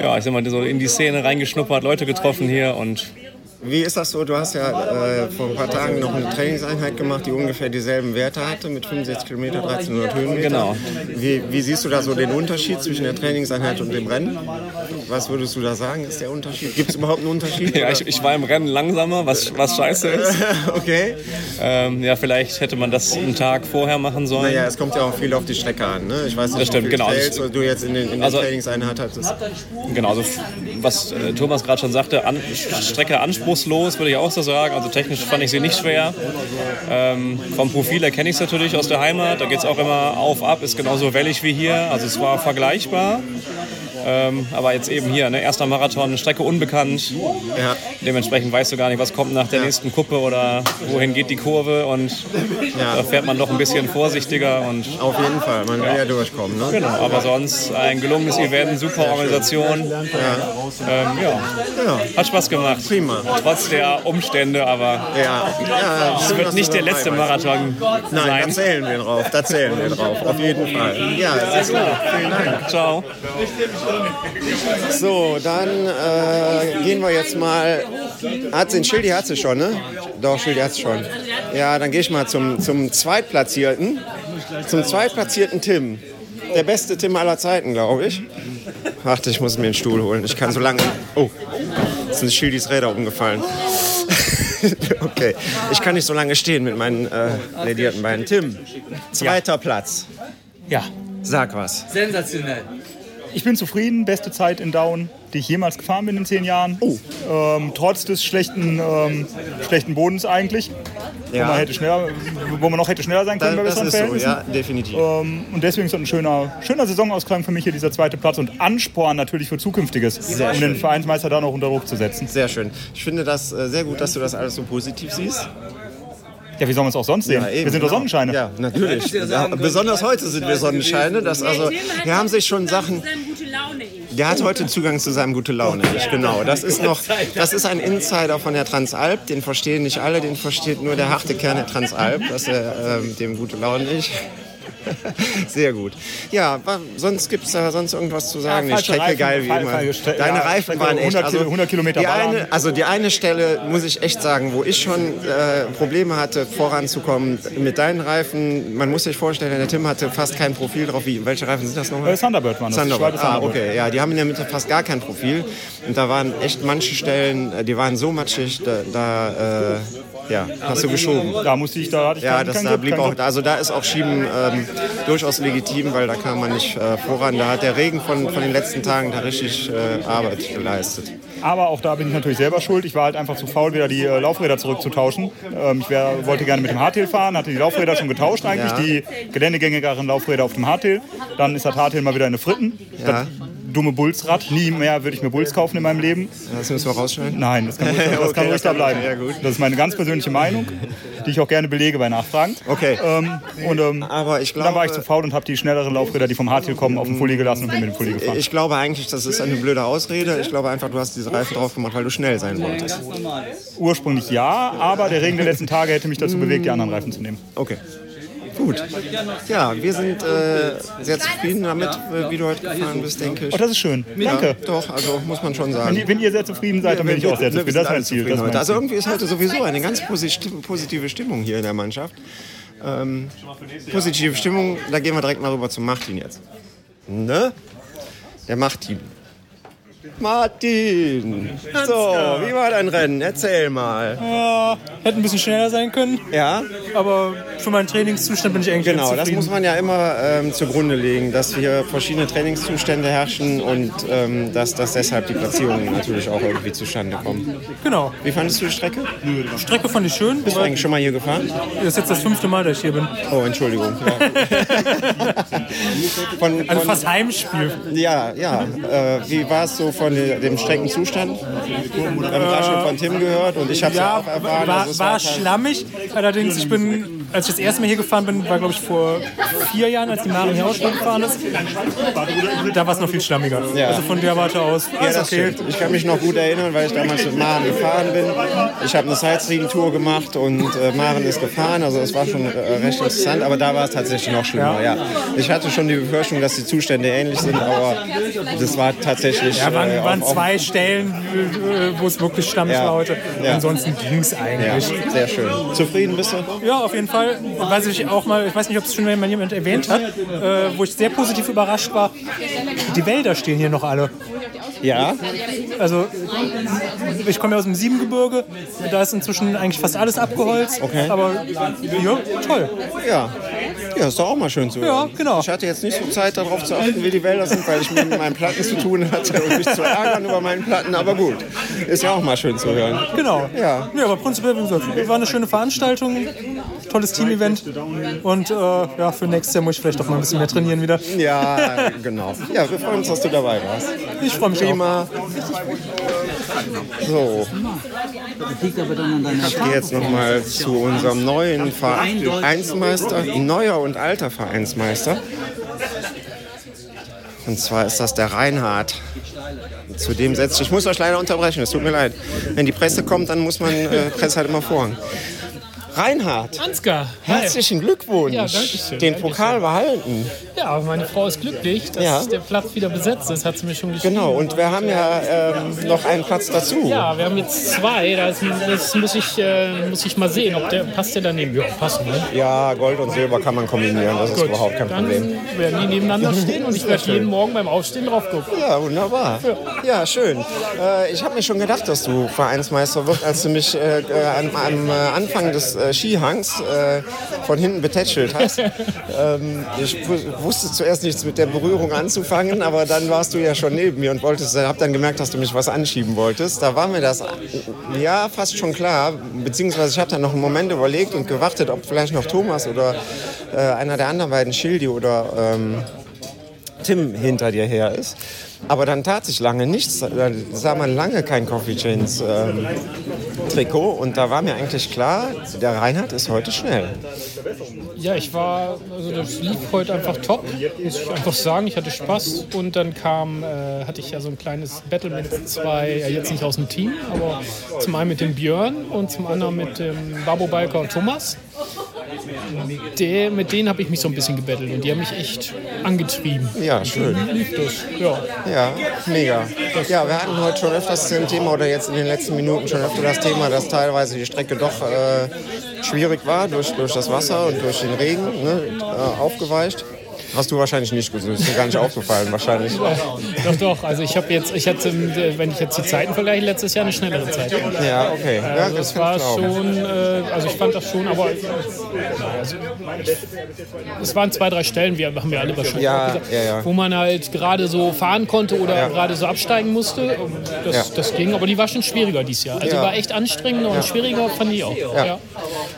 ja, ich sag mal, so in die Szene reingeschnuppert, Leute getroffen hier und Wie ist das so? Du hast ja äh, vor ein paar Tagen noch eine Trainingseinheit gemacht, die ungefähr dieselben Werte hatte mit 65 Kilometer, 1300 Höhenmeter. Genau. Wie, wie siehst du da so den Unterschied zwischen der Trainingseinheit und dem Rennen? Was würdest du da sagen, ist der Unterschied? Gibt es überhaupt einen Unterschied? Ja, ich, ich war im Rennen langsamer, was, was scheiße ist. okay. Ähm, ja, vielleicht hätte man das einen Tag vorher machen sollen. Naja, es kommt ja auch viel auf die Strecke an. Ne? Ich weiß nicht, Das stimmt, genau. Trails du jetzt in, den, in der Also- Trainingseinheit hattest. Genau, also was äh, Thomas gerade schon sagte, an, Strecke anspruchslos, würde ich auch so sagen. Also technisch fand ich sie nicht schwer. Ähm, vom Profil her kenne ich es natürlich aus der Heimat. Da geht es auch immer auf, ab, ist genauso wellig wie hier. Also es war vergleichbar. Ähm, aber jetzt eben hier, ne, erster Marathon, Strecke unbekannt. Ja. Dementsprechend weißt du gar nicht, was kommt nach der nächsten Kuppe oder wohin geht die Kurve. Und Ja. da fährt man doch ein bisschen vorsichtiger. Und Auf jeden Fall, man will ja durchkommen. Ne? Genau, aber sonst ein gelungenes Event, super Organisation. Ähm, ja. Hat Spaß gemacht. Prima. Trotz der Umstände, aber Ja, ja es wird nicht der letzte. Marathon Nein, sein. da zählen wir drauf, da zählen wir drauf, auf jeden Fall. Ja, sehr gut, vielen Dank. Ciao. So, dann äh, gehen wir jetzt mal. Hat sie, Schildi hat sie schon, ne? Doch, Schildi hat sie schon. Ja, dann gehe ich mal zum, zum Zweitplatzierten. Zum Zweitplatzierten Tim. Der beste Tim aller Zeiten, glaube ich. Warte, ich muss mir einen Stuhl holen. Ich kann so lange. Oh, jetzt sind Schildis Räder umgefallen. okay, ich kann nicht so lange stehen mit meinen äh, ledierten Beinen. Tim, zweiter Platz. Ja. Sag was. Sensationell. Ich bin zufrieden, beste Zeit in Down, die ich jemals gefahren bin in zehn Jahren. Ähm, trotz des schlechten, ähm, schlechten Bodens eigentlich. Ja. Wo, man hätte schneller, wo man noch hätte schneller sein können bei Das besseren ist so, Verhältnissen. ja, definitiv. Ähm, und deswegen ist das ein schöner, schöner Saisonausklang für mich hier, dieser zweite Platz. Und Ansporn natürlich für Zukünftiges, Sehr um schön. den Vereinsmeister da noch unter Druck zu setzen. Sehr schön. Ich finde das äh, sehr gut, dass du das alles so positiv siehst. Ja, wie sollen wir es auch sonst sehen? Ja, eben, wir sind doch genau. Sonnenscheine. Ja, natürlich. Ja, besonders heute sind wir Sonnenscheine. Das also, wir haben sich schon Sachen. Der hat heute Zugang zu seinem gute Laune. Ich, genau. Das ist noch, das ist ein Insider von der Transalp. Den verstehen nicht alle. Den versteht nur der harte Kern der Transalp. Das er ähm, dem gute Laune nicht. Sehr gut. Ja, sonst gibt es da sonst irgendwas zu sagen? Ja, die Strecke Reifen, geil wie immer. Deine ja, Reifen waren echt. 100 Also, Kilo- 100 Kilometer die eine, also die eine Stelle, muss ich echt sagen, wo ich schon äh, Probleme hatte, voranzukommen mit deinen Reifen. Man muss sich vorstellen, der Tim hatte fast kein Profil drauf. Wie, welche Reifen sind das nochmal? Äh, Thunderbird waren das, Thunderbird. Ah, okay. Ja, die haben in der Mitte fast gar kein Profil. Und da waren echt manche Stellen, äh, die waren so matschig, da, da äh, ja, hast du geschoben. Da musste ich, da hatte ich Ja, kein, das kein da blieb kein auch, also da ist auch Schieben ähm, durchaus legitim, weil da kam man nicht äh, voran. Da hat der Regen von, von den letzten Tagen da richtig äh, Arbeit geleistet. Aber auch da bin ich natürlich selber schuld. Ich war halt einfach zu faul, wieder die äh, Laufräder zurückzutauschen. Ähm, ich wär, wollte gerne mit dem Hardtail fahren, hatte die Laufräder schon getauscht eigentlich, Ja. die geländegängigeren Laufräder auf dem Hardtail. Dann ist das Hardtail mal wieder in den Fritten. Ja. Das dumme Bullsrad. Nie mehr würde ich mir Bulls kaufen in meinem Leben. Das müssen wir rausschneiden? Nein, das kann ruhig, das Okay, kann ruhig da bleiben. ja. Das ist meine ganz persönliche Meinung, die ich auch gerne belege bei Nachfragen. Okay. Ähm, und, ähm, Aber ich und dann war ich glaube- zu faul und habe die schnelleren Laufräder, die vom Hardtail kommen, auf den Fully gelassen und bin mit dem Fully gefahren. Ich glaube eigentlich, das ist eine blöde Ausrede. Ich glaube einfach, du hast diese Reifen drauf gemacht, weil du schnell sein wolltest. Ursprünglich ja, aber der Regen der letzten Tage hätte mich dazu bewegt, die anderen Reifen zu nehmen. Okay. Gut. Ja, wir sind äh, sehr zufrieden damit, äh, wie du heute gefahren bist, denke ich. Oh, das ist schön. Ja, Danke. Doch, also muss man schon sagen. Wenn, ihr- wenn ihr sehr zufrieden seid, dann bin ich auch sehr zufrieden. Das ist mein Ziel. Das ist Also irgendwie ist heute sowieso eine ganz posi- positive Stimmung hier in der Mannschaft. Ähm, positive Stimmung, da gehen wir direkt mal rüber zum Martin jetzt. Ne? Der Martin. Martin! So, wie war dein Rennen? Erzähl mal. Ja, hätte ein bisschen schneller sein können. Ja. Aber für meinen Trainingszustand bin ich eigentlich Genau, das muss man ja immer ähm, zugrunde legen, dass hier verschiedene Trainingszustände herrschen und ähm, dass, dass deshalb die Platzierungen natürlich auch irgendwie zustande kommen. Genau. Wie fandest du die Strecke? Die Strecke fand ich schön. Bist du eigentlich schon mal hier gefahren? Das ist jetzt das fünfte Mal, dass ich hier bin. Oh, Entschuldigung. Ja. von, Also von, fast Heimspiel. Ja, ja. Äh, wie war es so von de- dem Streckenzustand? Haben gerade schon von Tim gehört und ich habe es ja, ja, auch erfahren. war, also es war halt- schlammig. Allerdings, ich bin, als ich das erste Mal hier gefahren bin, war glaube ich vor vier Jahren, als die Maren hier auch schon gefahren ist. Da war es noch viel schlammiger. Ja. Also von der Warte aus war Ja, das okay. stimmt. Ich kann mich noch gut erinnern, weil ich damals mit Maren gefahren bin. Ich habe eine Sightseeing-Tour gemacht und äh, Maren ist gefahren. Also es war schon äh, recht interessant, aber da war es tatsächlich noch schlimmer. Ja. Ich hatte schon die Befürchtung, dass die Zustände ähnlich sind, aber das war tatsächlich Ja, waren, äh, waren auf- auf- zwei Stellen, äh, wo es wirklich schlammig Ja. war heute. Ja. Ansonsten ging es Ja, eigentlich. sehr schön. Zufrieden bist du? Ja, auf jeden Fall. Was ich auch mal, ich weiß nicht, ob es schon mal jemand erwähnt hat, äh, wo ich sehr positiv überrascht war, die Wälder stehen hier noch alle. Ja. Also, ich komme ja aus dem Siebengebirge, da ist inzwischen eigentlich fast alles abgeholzt. Okay. Aber ja, toll. Ja. Ja, ist doch auch mal schön zu hören. Ja, genau. Ich hatte jetzt nicht so Zeit darauf zu achten, wie die Wälder sind, weil ich mit meinen Platten zu tun hatte und mich zu ärgern über meinen Platten. Aber gut, ist ja auch mal schön zu hören. Genau. Ja. Ja, aber prinzipiell, war eine schöne Veranstaltung, tolles Team-Event. Und äh, ja, für nächstes Jahr muss ich vielleicht doch mal ein bisschen mehr trainieren wieder. Ja, genau. Ja, wir freuen uns, dass du dabei warst. Ich freue mich Prima. So. Ich gehe jetzt nochmal zu unserem neuen Vereinsmeister, neuer und alter Vereinsmeister. Und zwar ist das der Reinhard. Zu dem setzt ich muss euch leider unterbrechen, es tut mir leid. Wenn die Presse kommt, dann muss man äh, Presse halt immer vorhang. Reinhard, Ansgar, herzlichen Glückwunsch. Ja, danke schön, Den Pokal behalten. Ja, meine Frau ist glücklich, dass Ja. der Platz wieder besetzt ist, hat sie mir schon geschrieben. Genau, und wir haben ja ähm, noch einen Platz dazu. Ja, wir haben jetzt zwei. Das, das muss, ich, äh, muss ich mal sehen, ob der passt der daneben. Ja, passt, ne? Ja, Gold und Silber kann man kombinieren, das ist Gut, überhaupt kein dann Problem. werden die nebeneinander stehen und ich werde jeden Morgen beim Aufstehen drauf gucken. Ja, wunderbar. Ja, schön. Äh, ich habe mir schon gedacht, dass du Vereinsmeister wirst, als du mich äh, äh, am, am äh, Anfang des äh, Skihangs äh, von hinten betätschelt hast. ähm, ich wu- wusste zuerst nichts mit der Berührung anzufangen, aber dann warst du ja schon neben mir und wolltest, äh, hab dann gemerkt, dass du mich was anschieben wolltest. Da war mir das äh, ja fast schon klar, beziehungsweise ich habe dann noch einen Moment überlegt und gewartet, ob vielleicht noch Thomas oder äh, einer der anderen beiden, Schildi oder ähm, Tim hinter dir her ist. Aber dann tat sich lange nichts. Da sah man lange kein Coffee Chains ähm, Trikot. Und da war mir eigentlich klar, der Reinhard ist heute schnell. Ja, ich war, also das lief heute einfach top, muss ich einfach sagen. Ich hatte Spaß und dann kam, äh, hatte ich ja so ein kleines Battle mit zwei, ja jetzt nicht aus dem Team, aber zum einen mit dem Björn und zum anderen mit dem Babo Balker und Thomas. Der, mit denen habe ich mich so ein bisschen gebettelt und die haben mich echt angetrieben. Ja, schön. Lief das, ja. Ja, mega. Ja, wir hatten heute schon öfters das Thema oder jetzt in den letzten Minuten schon öfter das Thema, dass teilweise die Strecke doch äh, schwierig war durch, durch das Wasser und durch den Regen ne, äh, aufgeweicht. Hast du wahrscheinlich nicht gesehen, ist dir gar nicht aufgefallen wahrscheinlich. Doch, doch. Also ich habe jetzt, ich hatte, wenn ich jetzt die Zeiten vergleiche, letztes Jahr eine schnellere Zeit. Ja, okay. Ja, also das es kann war schon, äh, also ich fand das schon, aber also, es waren zwei, drei Stellen, wir haben ja alle wahrscheinlich Ja, gesagt, ja, ja. wo man halt gerade so fahren konnte oder Ja. gerade so absteigen musste. Das, Ja. das ging, aber die war schon schwieriger dieses Jahr. Also Ja. war echt anstrengender und Ja. schwieriger, fand ich auch. Ja. Ja.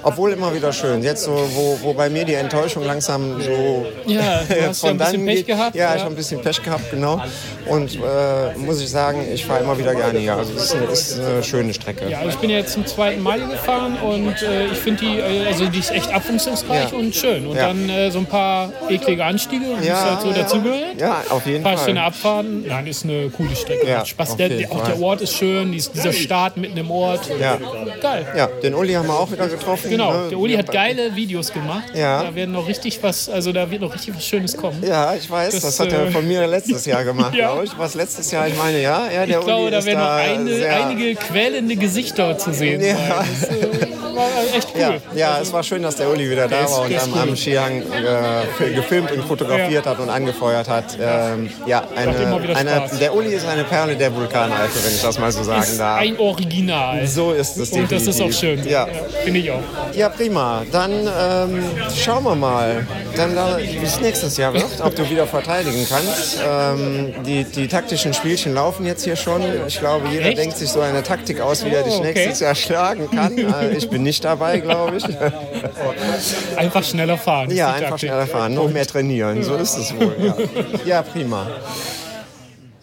Obwohl immer wieder schön. Jetzt so, wo, wo bei mir die Enttäuschung langsam so Ja, du hast ja ein bisschen Pech gehabt, Ja, ja. ich habe ein bisschen Pech gehabt, genau. Und äh, muss ich sagen, ich fahre immer wieder gerne hier. Also es ist eine, ist eine schöne Strecke. Ja, also ich bin ja jetzt zum zweiten Mal gefahren und äh, ich finde die, äh, also die ist echt abwechslungsreich Ja. und schön. Und Ja. dann äh, so ein paar eklige Anstiege, wie Ja, es halt so ja. dazugehört. Ja, auf jeden Ein paar Fall. schöne Abfahrten. Nein, ist eine coole Strecke. Ja, Spaß. Der, der, auch Fall. der Ort ist schön, dies- dieser Start mitten im Ort. Ja. Geil. Ja, den Uli haben wir auch wieder getroffen. Genau, ne? der Uli hat geile Videos gemacht. Ja. Da werden noch richtig was, also da wird noch richtig was Schönes kommen. Ja, ich weiß, das, hat er äh, von mir letztes Jahr gemacht, Ja. glaube ich. Was letztes Jahr, ich meine, ja, ja der ich glaube, Uli da werden noch eine, einige quälende Gesichter zu sehen Ja. Das äh, war echt cool. Ja, ja, es war schön, dass der Uli wieder Der da war und am, cool. am Skihang äh, gefilmt und fotografiert hat und angefeuert hat. Ähm, ja, eine, eine, der Uli ist eine Perle der Vulkanalpe, wenn ich das mal so sagen ist darf. ein Original. So ist es Und das ist auch schön. Ja. Finde ich auch. Ja, prima. Dann ähm, schauen wir mal, dann da, wie es nächstes Jahr wird, ob du wieder verteidigen kannst. Ähm, die, die taktischen Spielchen laufen jetzt hier schon. Ich glaube, jeder Echt? denkt sich so eine Taktik aus, wie er dich Oh, okay. nächstes Jahr schlagen kann. Äh, ich bin nicht dabei, glaube ich. Einfach schneller fahren. Ja, einfach Taktik. schneller fahren, noch mehr trainieren. So ist es wohl. Ja, ja prima.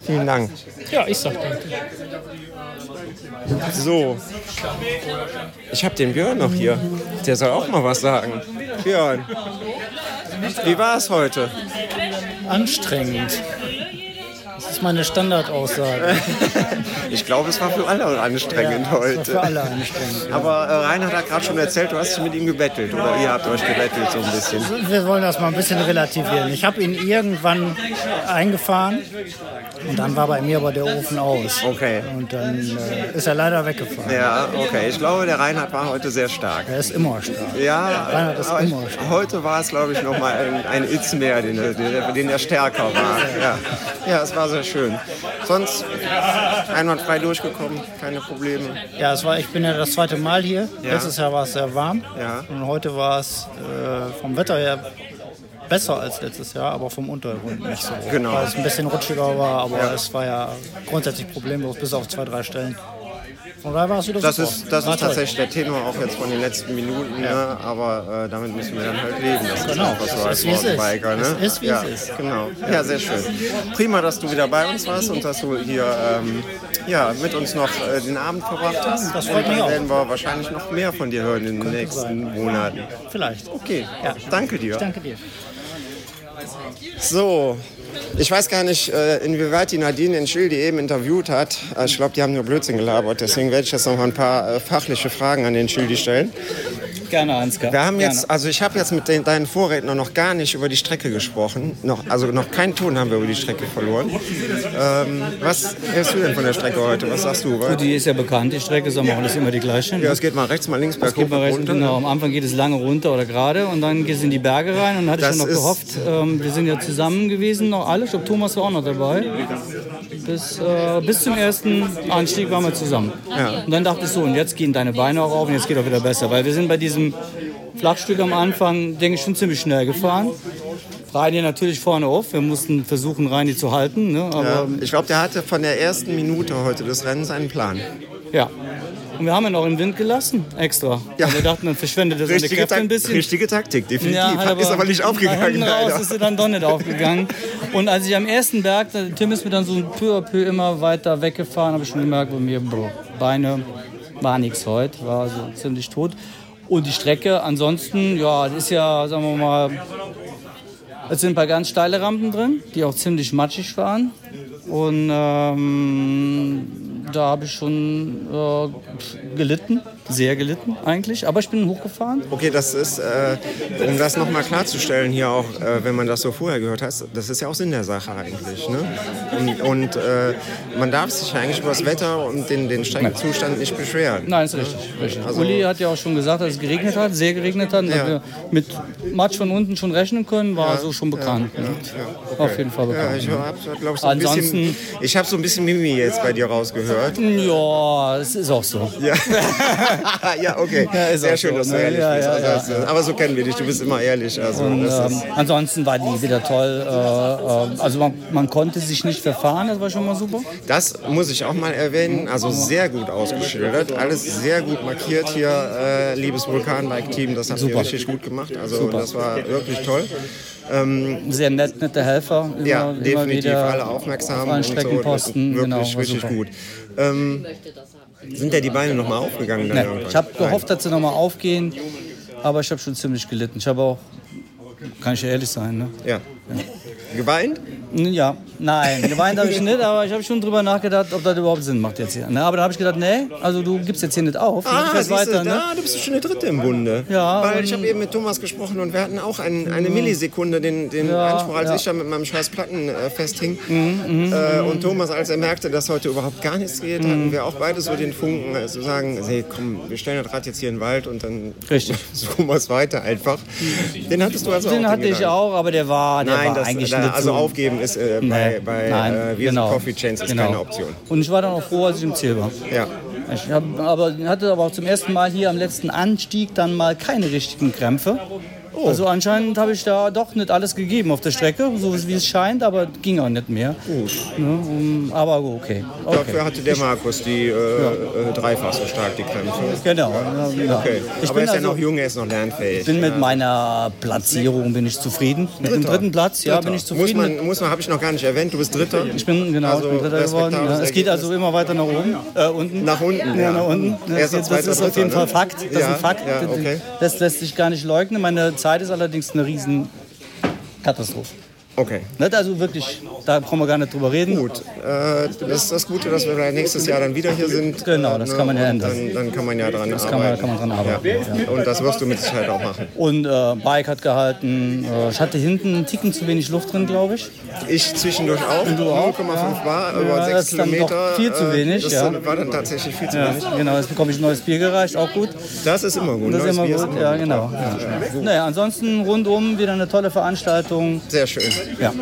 Vielen Dank. Ja, ich sag danke. So. Ich habe den Björn noch hier. Der soll auch mal was sagen. Björn, wie war es heute? Anstrengend. Ist meine Standardaussage. Ich glaube, es war für alle anstrengend Ja, es war heute. für alle anstrengend, ja. Aber äh, Reinhard hat gerade schon erzählt, du hast dich mit ihm gebettelt. Oder ihr habt euch gebettelt so ein bisschen. Wir wollen das mal ein bisschen relativieren. Ich habe ihn irgendwann eingefahren und dann war bei mir aber der Ofen aus. Okay. Und dann äh, ist er leider weggefahren. Ja, okay. Ich glaube, der Reinhard war heute sehr stark. Er ist immer stark. Ja, Reinhard ist immer ich, heute war es, glaube ich, nochmal ein, ein Itz mehr, den, er- den, den er stärker war. Ja. ja, es war sehr schön. Sonst einwandfrei durchgekommen, keine Probleme. Ja, es war, ich bin ja das zweite Mal hier. Ja. Letztes Jahr war es sehr warm. Ja. Und heute war es äh, vom Wetter her besser als letztes Jahr, aber vom Untergrund nicht so. Genau. Weil es ein bisschen rutschiger war, aber Ja. es war ja grundsätzlich problemlos, bis auf zwei, drei Stellen. Von daher war es wieder Das super. ist, das War ist toll. tatsächlich der Tenor auch jetzt von den letzten Minuten, ne? aber äh, damit müssen wir dann halt leben. Das ist Genau. einfach so als ist, wie es ist. Mountainbiker. Ne? Es ist, wie ja, es ist. Genau. Ja, sehr schön. Prima, dass du wieder bei uns warst und dass du hier ähm, ja, mit uns noch äh, den Abend verbracht hast. Das freut und mich dann werden wir wahrscheinlich noch mehr von dir hören in den nächsten Monaten. Vielleicht. Okay, ja. danke dir. Ich danke dir. So, ich weiß gar nicht, äh, inwieweit die Nadine den Schildi eben interviewt hat. Äh, Ich glaube, die haben nur Blödsinn gelabert. Deswegen werde ich jetzt noch ein paar äh, fachliche Fragen an den Schildi stellen. Gerne, Ansgar. Wir haben Gerne. jetzt, also ich habe jetzt mit den, deinen Vorrednern noch gar nicht über die Strecke gesprochen. Noch, also noch keinen Ton haben wir über die Strecke verloren. Ähm, was hältst du denn von der Strecke heute? Was sagst du? Gut, die ist ja bekannt, die Strecke, ist aber alles immer die gleiche. ne? Ja, es geht mal rechts, mal links, Es berghoch geht mal rechts, runter. genau. Am Anfang geht es lange runter oder gerade und dann geht es in die Berge rein. Und dann hatte Das ich schon noch ist- gehofft, ähm, wir sind ja zusammen gewesen, noch alle. Ich glaube, Thomas war auch noch dabei. Bis, äh, bis zum ersten Anstieg waren wir zusammen. Ja. Und dann dachte ich so, und jetzt gehen deine Beine auch auf und jetzt geht auch wieder besser. Weil wir sind bei diesem Flachstück am Anfang, denke ich, schon ziemlich schnell gefahren. Reini natürlich vorne auf. Wir mussten versuchen, Reini zu halten. Ne? Aber Ja, ich glaube, der hatte von der ersten Minute heute des Rennens einen Plan. Ja. Und wir haben ihn auch im Wind gelassen, extra. Ja. Wir dachten, dann verschwendet er seine Richtige, Kräfte ein bisschen. richtige Taktik, definitiv. Ja, hat ist aber nicht nach aufgegangen. hinten raus ist er dann doch nicht aufgegangen. Und als ich am ersten Berg, Tim ist mir dann so peu à peu immer weiter weggefahren, habe ich schon gemerkt, bei mir, boah, Beine war nichts heute, war so ziemlich tot. Und die Strecke ansonsten, ja, ist ja, sagen wir mal, es sind ein paar ganz steile Rampen drin, die auch ziemlich matschig waren. Und ähm, da habe ich schon äh, gelitten, sehr gelitten eigentlich. Aber ich bin hochgefahren. Okay, das ist, äh, um das nochmal klarzustellen, hier auch, äh, wenn man das so vorher gehört hat, das ist ja auch Sinn der Sache eigentlich. Ne? Und, und äh, man darf sich eigentlich über das Wetter und den, den Streckenzustand nicht beschweren. Nein, ist richtig. richtig. Also- Uli hat ja auch schon gesagt, dass es geregnet hat, sehr geregnet hat. wir mit Matsch von unten schon rechnen können, war so schon bekannt. ne? Auf jeden Fall bekannt. Ja, ich habe, glaube ich, so ein Ansonsten, bisschen, ich habe so ein bisschen Mimi jetzt bei dir rausgehört. ja, es ist auch so. Ja, ja okay. Ja, Sehr schön, so, dass du ne? ehrlich Ja, bist. Also, ja, das, Aber so kennen wir dich, du bist immer ehrlich. Also, Und, das ähm, ansonsten war die wieder toll. Äh, äh, also man, man konnte sich nicht verfahren, das war schon mal super. Das muss ich auch mal erwähnen. Also sehr gut ausgeschildert. Alles sehr gut markiert hier, äh, liebes Vulkanbike-Team. Das habt ihr Super. richtig gut gemacht. Also Super. das war wirklich toll. Ähm, Sehr nett, nette Helfer. Immer, ja, immer definitiv. wieder Alle aufmerksam. Auf allen und so. Das Streckenposten. Wirklich, genau, richtig super. gut. Ähm, sind ja die Beine nochmal aufgegangen? irgendwann? ich habe Nein. gehofft, dass sie nochmal aufgehen, aber ich habe schon ziemlich gelitten. Ich habe auch, kann ich ehrlich sein, ne? Ja. Geweint? Ja, nein, geweint habe ich nicht, aber ich habe schon drüber nachgedacht, ob das überhaupt Sinn macht jetzt hier. Ne? Aber da habe ich gedacht, nee, also du gibst jetzt hier nicht auf, du Ah, weiter. du, Ne? da, du bist schon der Dritte im Bunde. Ja, Weil ich habe eben mit Thomas gesprochen und wir hatten auch ein, eine Millisekunde den, den Ja, Anspruch, als ja. ich da mit meinem scheiß Platten äh, festhing. Mhm, äh, und Thomas, als er merkte, dass heute überhaupt gar nichts geht, hatten wir auch beide so den Funken, äh, zu sagen, hey, komm, wir stellen das Rad jetzt hier in den Wald und dann Richtig. suchen wir es weiter einfach. Den hattest du also Den auch? hatte ich auch, aber der war, der Nein, war das, eigentlich da, nicht also so. aufgeben ist äh, bei, Nee, bei nein, äh, wir genau. sind Coffee Chains ist Genau. keine Option. Und ich war dann auch froh, als ich im Ziel war. Ja. Ich hab, aber hatte aber auch zum ersten Mal hier am letzten Anstieg dann mal keine richtigen Krämpfe. Oh. Also anscheinend habe ich da doch nicht alles gegeben auf der Strecke, so wie es scheint, aber ging auch nicht mehr. Gut. Ne, um, aber okay. okay. Dafür hatte der Markus die äh, äh, dreifach so stark die Krämpfe. Genau. Ja, ja. Okay. Ich Aber er bin ist ja also- noch jung, er ist noch lernfähig. Ich bin mit Ja. meiner Platzierung bin ich zufrieden. Mit dem Dritter. dritten Platz, ja, Dritter. bin ich zufrieden. Muss man, muss man habe ich noch gar nicht erwähnt, du bist Dritter. Ich bin genau, Also ich bin Dritter geworden. Ja. Es geht also immer weiter nach oben, äh, unten. Nach unten, ja. ja. nach unten. Das, das ist auf jeden dritter, Fall ne? Fakt. Das Ja, ist ein Fakt. ja, okay. Das lässt sich gar nicht leugnen. Meine Zeit ist allerdings eine riesen Katastrophe. Okay. Nicht also wirklich, da brauchen wir gar nicht drüber reden. Gut. Äh, das ist das Gute, dass wir vielleicht nächstes Jahr dann wieder hier sind. Genau, das kann man ja ändern. Dann, dann kann man ja dran Das arbeiten. kann man, kann man dran arbeiten. Ja. Und das wirst du mit Sicherheit auch machen. Und äh, Bike hat gehalten. Äh, ich hatte hinten einen Ticken zu wenig Luft drin, glaube ich. Ich zwischendurch auch. Und du auch? 0,5 Bar, Ja, über das 6 ist dann Kilometer. doch viel zu äh, wenig, Das ja. war dann tatsächlich viel zu Ja, wenig. genau, jetzt bekomme ich ein neues Bier gereicht, auch gut. Das ist immer gut. Das ist immer Bier gut, ja, genau. Ja. Naja, ansonsten rundum wieder eine tolle Veranstaltung. Sehr schön. Ja.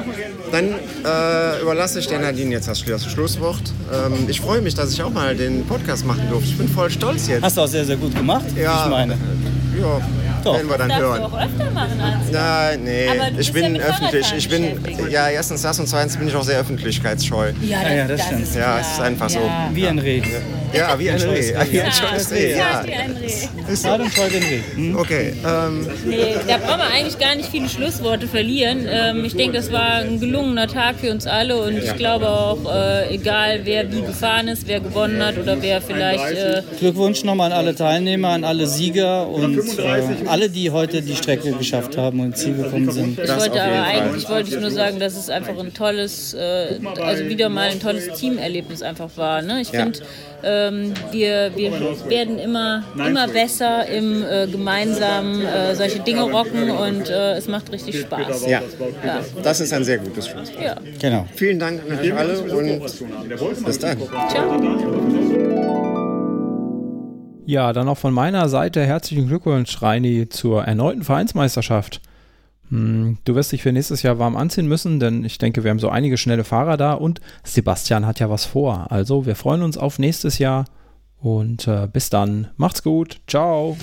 Dann äh, überlasse ich der Nadine jetzt das Schluss- Schlusswort. Ähm, ich freue mich, dass ich auch mal den Podcast machen durfte. Ich bin voll stolz jetzt. Hast du auch sehr, sehr gut gemacht, Ja. ich meine. Ja, Doch. werden wir dann hören. du auch öfter machen, Hans. Nein, nee, Aber du ich ja bin mit öffentlich. Ich bin, ja, erstens das und zweitens bin ich auch sehr öffentlichkeitsscheu. Ja, das- Ja, ja, das das stimmt. ist Ja, es ist einfach so. Ja. Wie ein Reh. Ja, wie ein Reh. Wie ein Ja, scheues Reh, ja. ja, wie ein Reh. Ist so. Ein Reh. Hm? Okay, ähm, Nee, da brauchen wir eigentlich gar nicht viele Schlussworte verlieren. Ähm, ich denke, das war ein gelungener Tag für uns alle und ich glaube auch, äh, egal wer wie gefahren ist, wer gewonnen hat oder wer vielleicht. Äh, Glückwunsch nochmal an alle Teilnehmer, an alle Sieger und äh, alle, die heute die Strecke geschafft haben und ins Ziel gekommen sind. ich wollte aber eigentlich wollte ich nur sagen, dass es einfach ein tolles, äh, also wieder mal ein tolles Teamerlebnis einfach war. Ne? Ich Ja. Ähm, wir, wir werden immer, immer besser im äh, gemeinsamen äh, solche Dinge rocken und äh, es macht richtig Spaß. ja, Ja. das ist ein sehr gutes Schlusswort. Ja. Genau. Vielen Dank an euch alle und bis dann. Ja, dann auch von meiner Seite herzlichen Glückwunsch, Reini, zur erneuten Vereinsmeisterschaft. Hm, Du wirst dich für nächstes Jahr warm anziehen müssen, denn ich denke, wir haben so einige schnelle Fahrer da und Sebastian hat ja was vor. Also wir freuen uns auf nächstes Jahr und äh, bis dann. Macht's gut. Ciao.